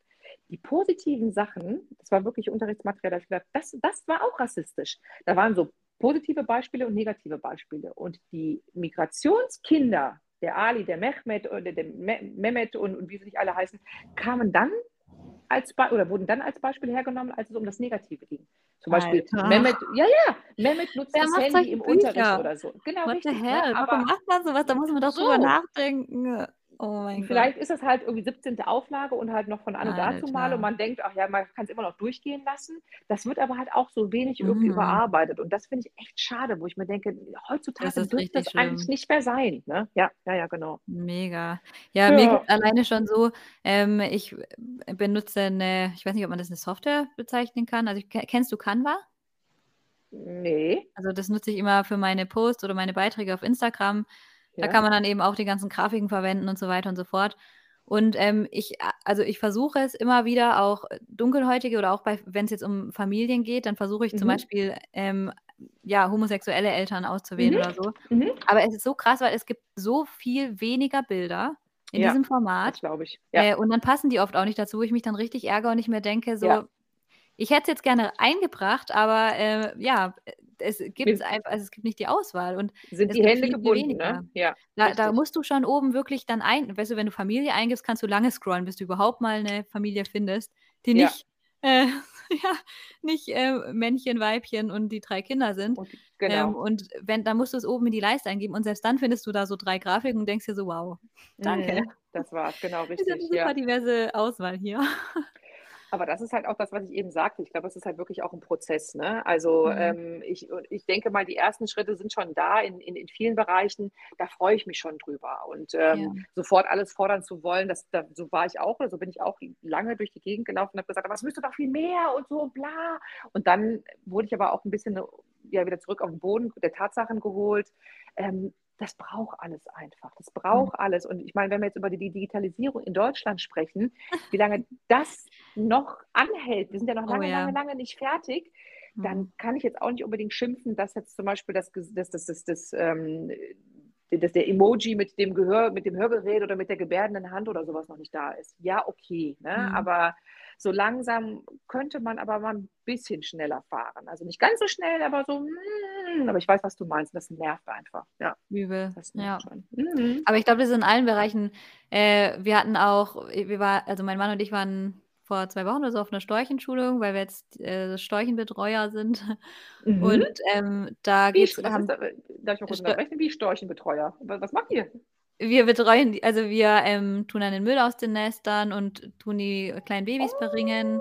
die positiven Sachen, das war wirklich Unterrichtsmaterial, da ich gedacht, das, das war auch rassistisch. Da waren so positive Beispiele und negative Beispiele. Und die Migrationskinder, der Ali, der Mehmet oder der Mehmet und, und wie sie nicht alle heißen, kamen dann als oder wurden dann als Beispiel hergenommen, als es um das Negative ging. Zum Beispiel Alter. Mehmet, ja, ja, Mehmet nutzt Wer das Handy im Bücher? Unterricht oder so. Genau, What richtig. Ne? Warum macht man sowas? Da muss man doch so. drüber nachdenken. Oh mein Vielleicht Gott. ist es halt irgendwie 17. Auflage und halt noch von an und dazu mal und man denkt, ach ja, man kann es immer noch durchgehen lassen. Das wird aber halt auch so wenig irgendwie mhm. überarbeitet und das finde ich echt schade, wo ich mir denke, heutzutage das wird das schlimm. eigentlich nicht mehr sein. Ne? Ja, ja, ja, genau. Mega. Ja, ja. mir geht alleine schon so, ähm, ich benutze eine, ich weiß nicht, ob man das eine Software bezeichnen kann. Also kennst du Canva? Nee. Also das nutze ich immer für meine Posts oder meine Beiträge auf Instagram. Da kann man dann eben auch die ganzen Grafiken verwenden und so weiter und so fort. Und ähm, ich, also ich versuche es immer wieder auch dunkelhäutige oder auch wenn es jetzt um Familien geht, dann versuche ich mhm. zum Beispiel ähm, ja, homosexuelle Eltern auszuwählen mhm. oder so. Mhm. Aber es ist so krass, weil es gibt so viel weniger Bilder in ja, diesem Format. glaube ich. Ja. Äh, und dann passen die oft auch nicht dazu, wo ich mich dann richtig ärgere und ich mir denke, so, ja. Ich hätte es jetzt gerne eingebracht, aber äh, ja, es gibt einfach, also es gibt nicht die Auswahl und sind die Hände gebunden, ne? Ja. Da, da, musst du schon oben wirklich dann ein, weißt du, wenn du Familie eingibst, kannst du lange scrollen, bis du überhaupt mal eine Familie findest, die nicht, ja. Äh, ja, nicht äh, Männchen, Weibchen und die drei Kinder sind. Und, genau. Ähm, und wenn, dann musst du es oben in die Leiste eingeben und selbst dann findest du da so drei Grafiken und denkst dir so, wow, danke. Mhm, das war's, genau, richtig. Das ist eine super ja. diverse Auswahl hier. Aber das ist halt auch das, was ich eben sagte. Ich glaube, es ist halt wirklich auch ein Prozess. Ne? Also mhm. ähm, ich, ich denke mal, die ersten Schritte sind schon da in, in, in vielen Bereichen. Da freue ich mich schon drüber. Und ähm, ja. sofort alles fordern zu wollen, das, da, so war ich auch oder so bin ich auch lange durch die Gegend gelaufen und habe gesagt, aber es müsste doch viel mehr und so und bla. Und dann wurde ich aber auch ein bisschen ja, wieder zurück auf den Boden der Tatsachen geholt. Ähm, das braucht alles einfach. Das braucht mhm. alles. Und ich meine, wenn wir jetzt über die Digitalisierung in Deutschland sprechen, wie lange das noch anhält, wir sind ja noch oh lange, oh, ja. lange, lange nicht fertig, mhm. dann kann ich jetzt auch nicht unbedingt schimpfen, dass jetzt zum Beispiel das, das, das, das, das ähm, dass der Emoji mit dem Gehör, mit dem Hörgerät oder mit der gebärdenden Hand oder sowas noch nicht da ist. Ja, okay. Ne? Mhm. Aber so langsam könnte man aber mal ein bisschen schneller fahren. Also nicht ganz so schnell, aber so, mm, aber ich weiß, was du meinst. Das nervt einfach. Ja. Übel. ja. Mhm. Aber ich glaube, das ist in allen Bereichen. Äh, wir hatten auch, wir war, also mein Mann und ich waren vor zwei Wochen oder so auf einer Storchenschulung, weil wir jetzt äh, Storchenbetreuer sind. Mhm. Und ähm, da geht es. Darf ich mal kurz unterbrechen? Wie Storchenbetreuer? Was macht ihr? wir betreuen, also wir ähm, tun dann den Müll aus den Nestern und tun die kleinen Babys beringen.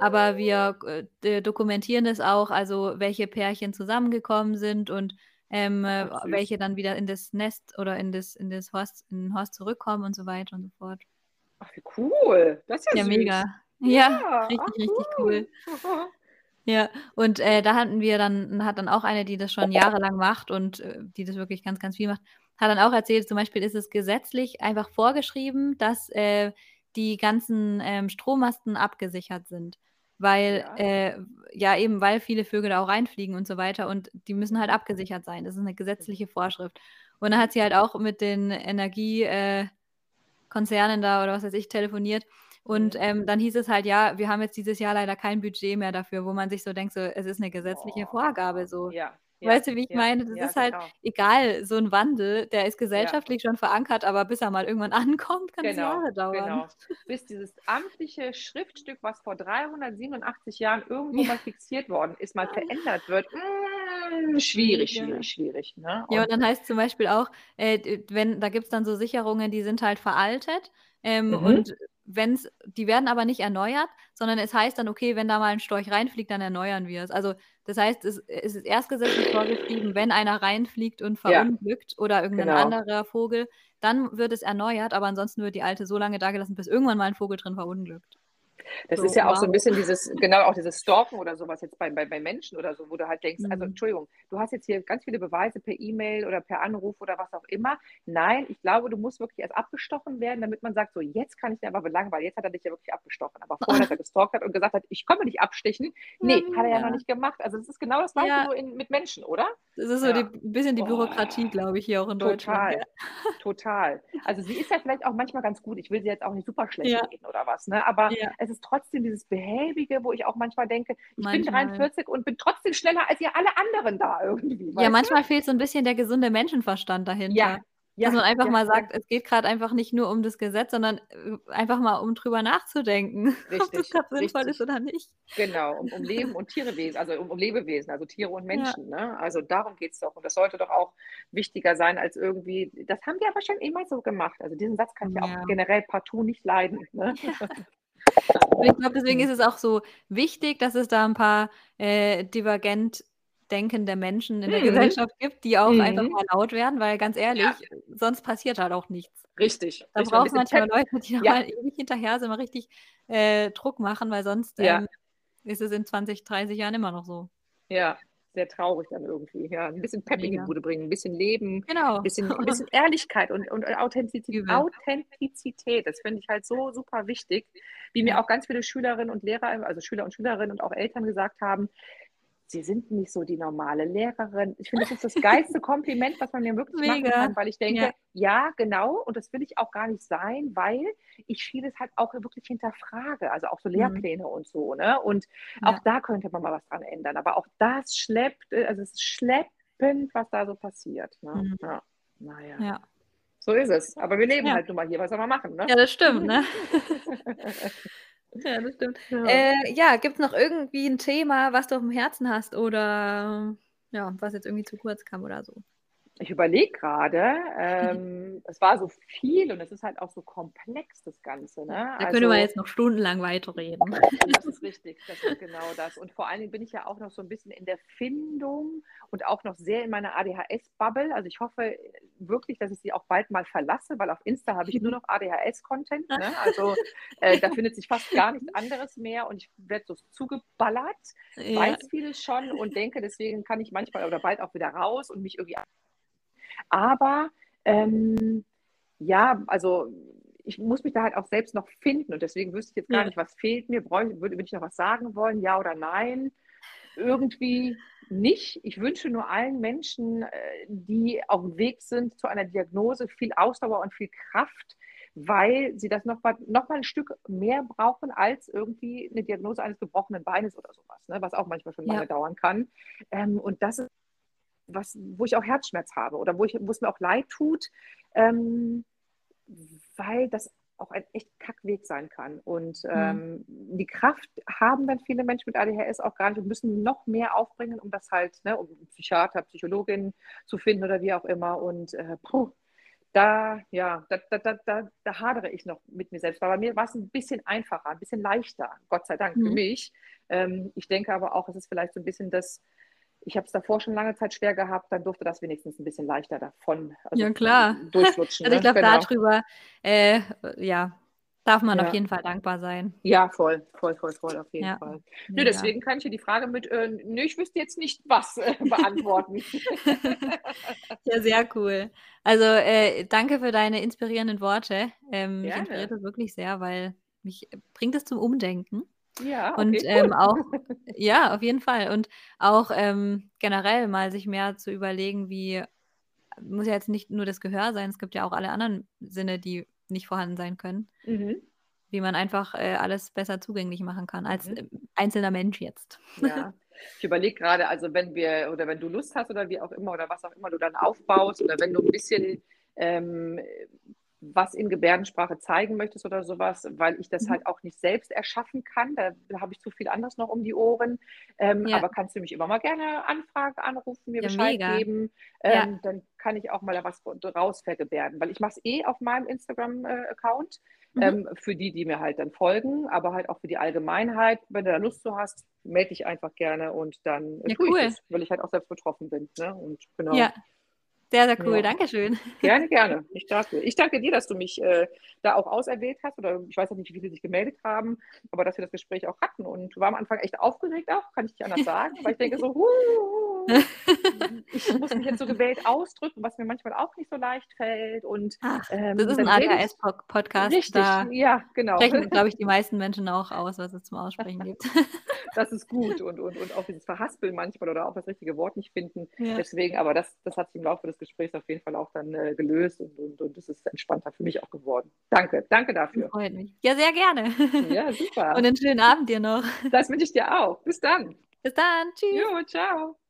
Aber wir äh, dokumentieren es auch, also welche Pärchen zusammengekommen sind und ähm, äh, welche dann wieder in das Nest oder in das, in das Horst, in den Horst zurückkommen und so weiter und so fort. Ach, wie cool. Das ist ja, ja mega. Ja, ja richtig, ach, richtig cool. cool. Ja, und äh, da hatten wir dann, hat dann auch eine, die das schon jahrelang macht und äh, die das wirklich ganz, ganz viel macht, hat dann auch erzählt, zum Beispiel ist es gesetzlich einfach vorgeschrieben, dass äh, die ganzen ähm, Strommasten abgesichert sind. Weil, ja. Äh, ja, eben, weil viele Vögel da auch reinfliegen und so weiter und die müssen halt abgesichert sein. Das ist eine gesetzliche Vorschrift. Und dann hat sie halt auch mit den Energiekonzernen äh, da oder was weiß ich telefoniert. Und mhm. ähm, dann hieß es halt, ja, wir haben jetzt dieses Jahr leider kein Budget mehr dafür, wo man sich so denkt, so, es ist eine gesetzliche Vorgabe so. Ja, ja, weißt du, wie ich ja, meine? Das ja, ist halt genau. egal, so ein Wandel, der ist gesellschaftlich schon verankert, aber bis er mal irgendwann ankommt, kann es Genau, Jahre dauern. genau. Bis dieses amtliche Schriftstück, was vor 387 Jahren irgendwo mal fixiert worden ist, mal verändert wird, mm, schwierig, schwierig, schwierig, ne? Ja, und Und dann heißt zum Beispiel auch, äh, wenn da gibt's dann so Sicherungen, die sind halt veraltet, ähm, Mhm. und wenn's die werden aber nicht erneuert, sondern es heißt dann: „Okay, wenn da mal 'n Storch reinfliegt, dann erneuern wir es.“ Also, das heißt, es es ist erst gesetzlich vorgeschrieben, wenn einer reinfliegt und Ja. verunglückt oder irgend 'nen Genau. anderer Vogel, dann wird es erneuert, aber ansonsten wird die alte so lange dagelassen, bis irgendwann mal 'n Vogel drin verunglückt. Das So, ist ja auch so 'n wow. bisschen dieses genau, auch dieses Stalken oder so was jetzt bei bei bei Menschen oder so, wo du halt denkst: „Also, Mhm. Entschuldigung, du hast jetzt hier ganz viele Beweise per E-Mail oder per Anruf oder was auch immer.“ Nein, ich glaube, du musst wirklich erst abgestochen werden, damit man sagt: „So, jetzt kann ich den aber belangen, weil jetzt hat er dich ja wirklich abgestochen.“ Aber vorher, dass er gestalkt hat und gesagt hat: „Ich komme dich abstechen.“ Ne, Ja, hat er ja noch nicht gemacht. Also, das ist genau das Gleiche Ja. nur in mit Menschen, oder? Das ist so Ja. die bisschen die Bürokratie, Oh, glaube ich, hier auch in Deutschland, total, total. Also, sie ist ja vielleicht auch manchmal ganz gut. Ich will sie jetzt auch nicht super schlecht Ja. reden oder was, ne? Aber es ist trotzdem dieses Behäbige, wo ich auch manchmal denke: „Ich bin Manchmal. 43 und bin trotzdem schneller als ihr alle anderen da irgendwie“, Ja, weißt du? manchmal fehlt so 'n bisschen der gesunde Menschenverstand Ja, dahinter. ja, Dass man einfach ja, mal ja. sagt, es geht grad einfach nicht nur um das Gesetz, sondern, äh, einfach mal um drüber nachzudenken, ob das Richtig, grad sinnvoll ist richtig. oder nicht. Genau, um um Leben und Tierewesen also, um um Lebewesen, also Tiere und Ja. Menschen, ne? Also, darum geht's doch. Und das sollte doch auch wichtiger sein als irgendwie das haben die aber schon immer so gemacht. Also, diesen Satz kann ich ja auch Ja. generell partout nicht leiden, ne? Und ich glaube, deswegen ist es auch so wichtig, dass es da 'n paar, äh, divergent denkende Menschen in der Mhm. Gesellschaft gibt, die auch einfach Mhm. mal laut werden, weil ganz Ja. ehrlich, sonst passiert halt auch nichts. Richtig, Da richtig, mal 'n braucht's bisschen manchmal Pep. Leute, die da Ja. mal ewig hinterher sind, mal richtig, äh, Druck machen, weil sonst, Ja. ähm, ist es in 20, 30 Jahren immer noch so. Ja, sehr traurig dann irgendwie, ja. 'N bisschen Pep in die. Bude bringen, 'n bisschen Leben, Genau. bisschen 'n bisschen Ehrlichkeit und und Authentizi Übel. Authentizität. Das finde ich halt so super wichtig, wie mir auch ganz viele Schülerinnen und Lehrer also, Schüler und Schülerinnen und auch Eltern gesagt haben: „Sie sind nicht so die normale Lehrerin.“ Ich finde, das ist das geilste Kompliment, was man mir wirklich machen Mega, kann, weil ich denke: ja. „Ja, genau, und das will ich auch gar nicht sein, weil ich vieles halt auch wirklich hinterfrage, also, auch so Mhm. Lehrpläne und so, ne? Und auch Ja. da könnte man mal was dran ändern. Aber auch das schleppt äh, also, es ist schleppend, was da so passiert, ne? Mhm. Ja, na ja. So ist es. Aber wir leben halt nun mal hier. Was soll man machen, ne? Ja, das stimmt, ne? Ja, das stimmt. Ja. Äh, ja, gibt's noch irgendwie 'n Thema, was du aufm Herzen hast oder, ja, was jetzt irgendwie zu kurz kam oder so? Ich überlege grade, Mhm. ähm, es war so viel und es ist halt auch so komplex, das Ganze, ne? Da können wir Also jetzt noch stundenlang weiterreden. Das ist richtig, das ist genau das. Und vor allen Dingen bin ich ja auch noch so 'n bisschen in der Findung und auch noch sehr in meiner ADHS-Bubble. Also, ich hoffe wirklich, dass ich sie auch bald mal verlasse, weil auf Insta habe ich nur noch ADHS-Content, ne? Also, äh, da findet sich fast gar nichts anderes mehr und ich werde so zugeballert, Ja. weiß vieles schon und denke, deswegen kann ich manchmal oder bald auch wieder raus und mich irgendwie aber, ähm, ja, also, ich muss mich da halt auch selbst noch finden und deswegen wüsste ich jetzt gar Ja. nicht, was fehlt mir. Bräuch würde würde ich noch was sagen wollen, ja oder nein? Irgendwie nicht. Ich wünsche nur allen Menschen, äh, die aufm Weg sind zu einer Diagnose, viel Ausdauer und viel Kraft, weil sie das noch mal noch mal 'n Stück mehr brauchen als irgendwie 'ne Diagnose eines gebrochenen Beines oder so was, ne, was auch manchmal schon lange Ja. dauern kann. Ähm, und das ist was wo ich auch Herzschmerz habe oder wo ich wo's mir auch leid tut, ähm, weil das auch ein echt Kackweg sein kann. Und, Mhm. ähm, die Kraft haben dann viele Menschen mit ADHS auch gar nicht und müssen noch mehr aufbringen, um das halt ne, um Psychiater, Psychologin zu finden oder wie auch immer. Und, äh, puh, da ja, da da da da da hadere ich noch mit mir selbst. Weil bei mir war's 'n bisschen einfacher, 'n bisschen leichter, Gott sei Dank für Mhm. mich. Ähm, ich denke aber auch, es ist vielleicht so 'n bisschen das ich habe es davor schon lange Zeit schwer gehabt, dann durfte das wenigstens 'n bisschen leichter davon also, Ja, klar. durchflutschen, Also, ich ne? glaube, Genau. da drüber, äh, ja, darf man auf Ja. jeden Fall dankbar sein. Ja, voll, voll, voll, voll, auf jeden Ja, Fall. Nö, deswegen kann ich dir die Frage mit, äh, ne, ich wüsste jetzt nicht was, äh, beantworten. Ja, sehr cool. Also, äh, danke für deine inspirierenden Worte. Ähm, mich inspiriert das wirklich sehr, weil mich bringt es zum Umdenken. Ja, Und, okay, ähm, cool. auch ja, auf jeden Fall. Und auch, ähm, generell mal sich mehr zu überlegen, wie muss ja jetzt nicht nur das Gehör sein, es gibt ja auch alle anderen Sinne, die nicht vorhanden sein können. Mhm. Wie man einfach, äh, alles besser zugänglich machen kann als, Mhm. ähm, einzelner Mensch jetzt. Ja. Ich überlege gerade, also wenn wir oder wenn du Lust hast oder wie auch immer oder was auch immer du dann aufbaust oder wenn du ein bisschen ähm, was in Gebärdensprache zeigen möchtest oder sowas, weil ich das mhm. halt auch nicht selbst erschaffen kann. Da habe ich zu viel anderes noch um die Ohren. Ähm, ja. Aber kannst du mich immer mal gerne anfragen, anrufen, mir ja, Bescheid mega. geben. Ähm, ja. Dann kann ich auch mal da was raus vergebärden, weil ich mache es eh auf meinem Instagram-Account. Mhm. Ähm, für die, die mir halt dann folgen, aber halt auch für die Allgemeinheit. Wenn du da Lust zu hast, melde dich einfach gerne und dann ja, tue cool. ich das, weil ich halt auch selbst betroffen bin. Ne? Und genau. Ja. Sehr, sehr cool. Ja. Dankeschön. Gerne, gerne. Ich danke. Ich danke dir, dass du mich äh, da auch auserwählt hast. Oder ich weiß auch nicht, wie viele sich gemeldet haben, aber dass wir das Gespräch auch hatten. Und du war am Anfang echt aufgeregt auch, kann ich dir anders sagen. weil ich denke so, huh, ich muss mich jetzt so gewählt ausdrücken, was mir manchmal auch nicht so leicht fällt. Und, Ach, ähm, das ist ein ADHS-Podcast. Richtig, da ja, genau. Sprechen, glaube ich, die meisten Menschen auch aus, was es zum Aussprechen gibt. das ist gut. Und, und, und auch dieses Verhaspeln manchmal oder auch das richtige Wort nicht finden. Ja. Deswegen, aber das, das hat sich im Laufe des Gesprächs auf jeden Fall auch dann äh, gelöst und, und, und es ist entspannter für mich auch geworden. Danke, danke dafür. Freut mich. Ja, sehr gerne. Ja, super. Und einen schönen Abend dir noch. Das wünsche ich dir auch. Bis dann. Bis dann. Tschüss. Jo, ciao.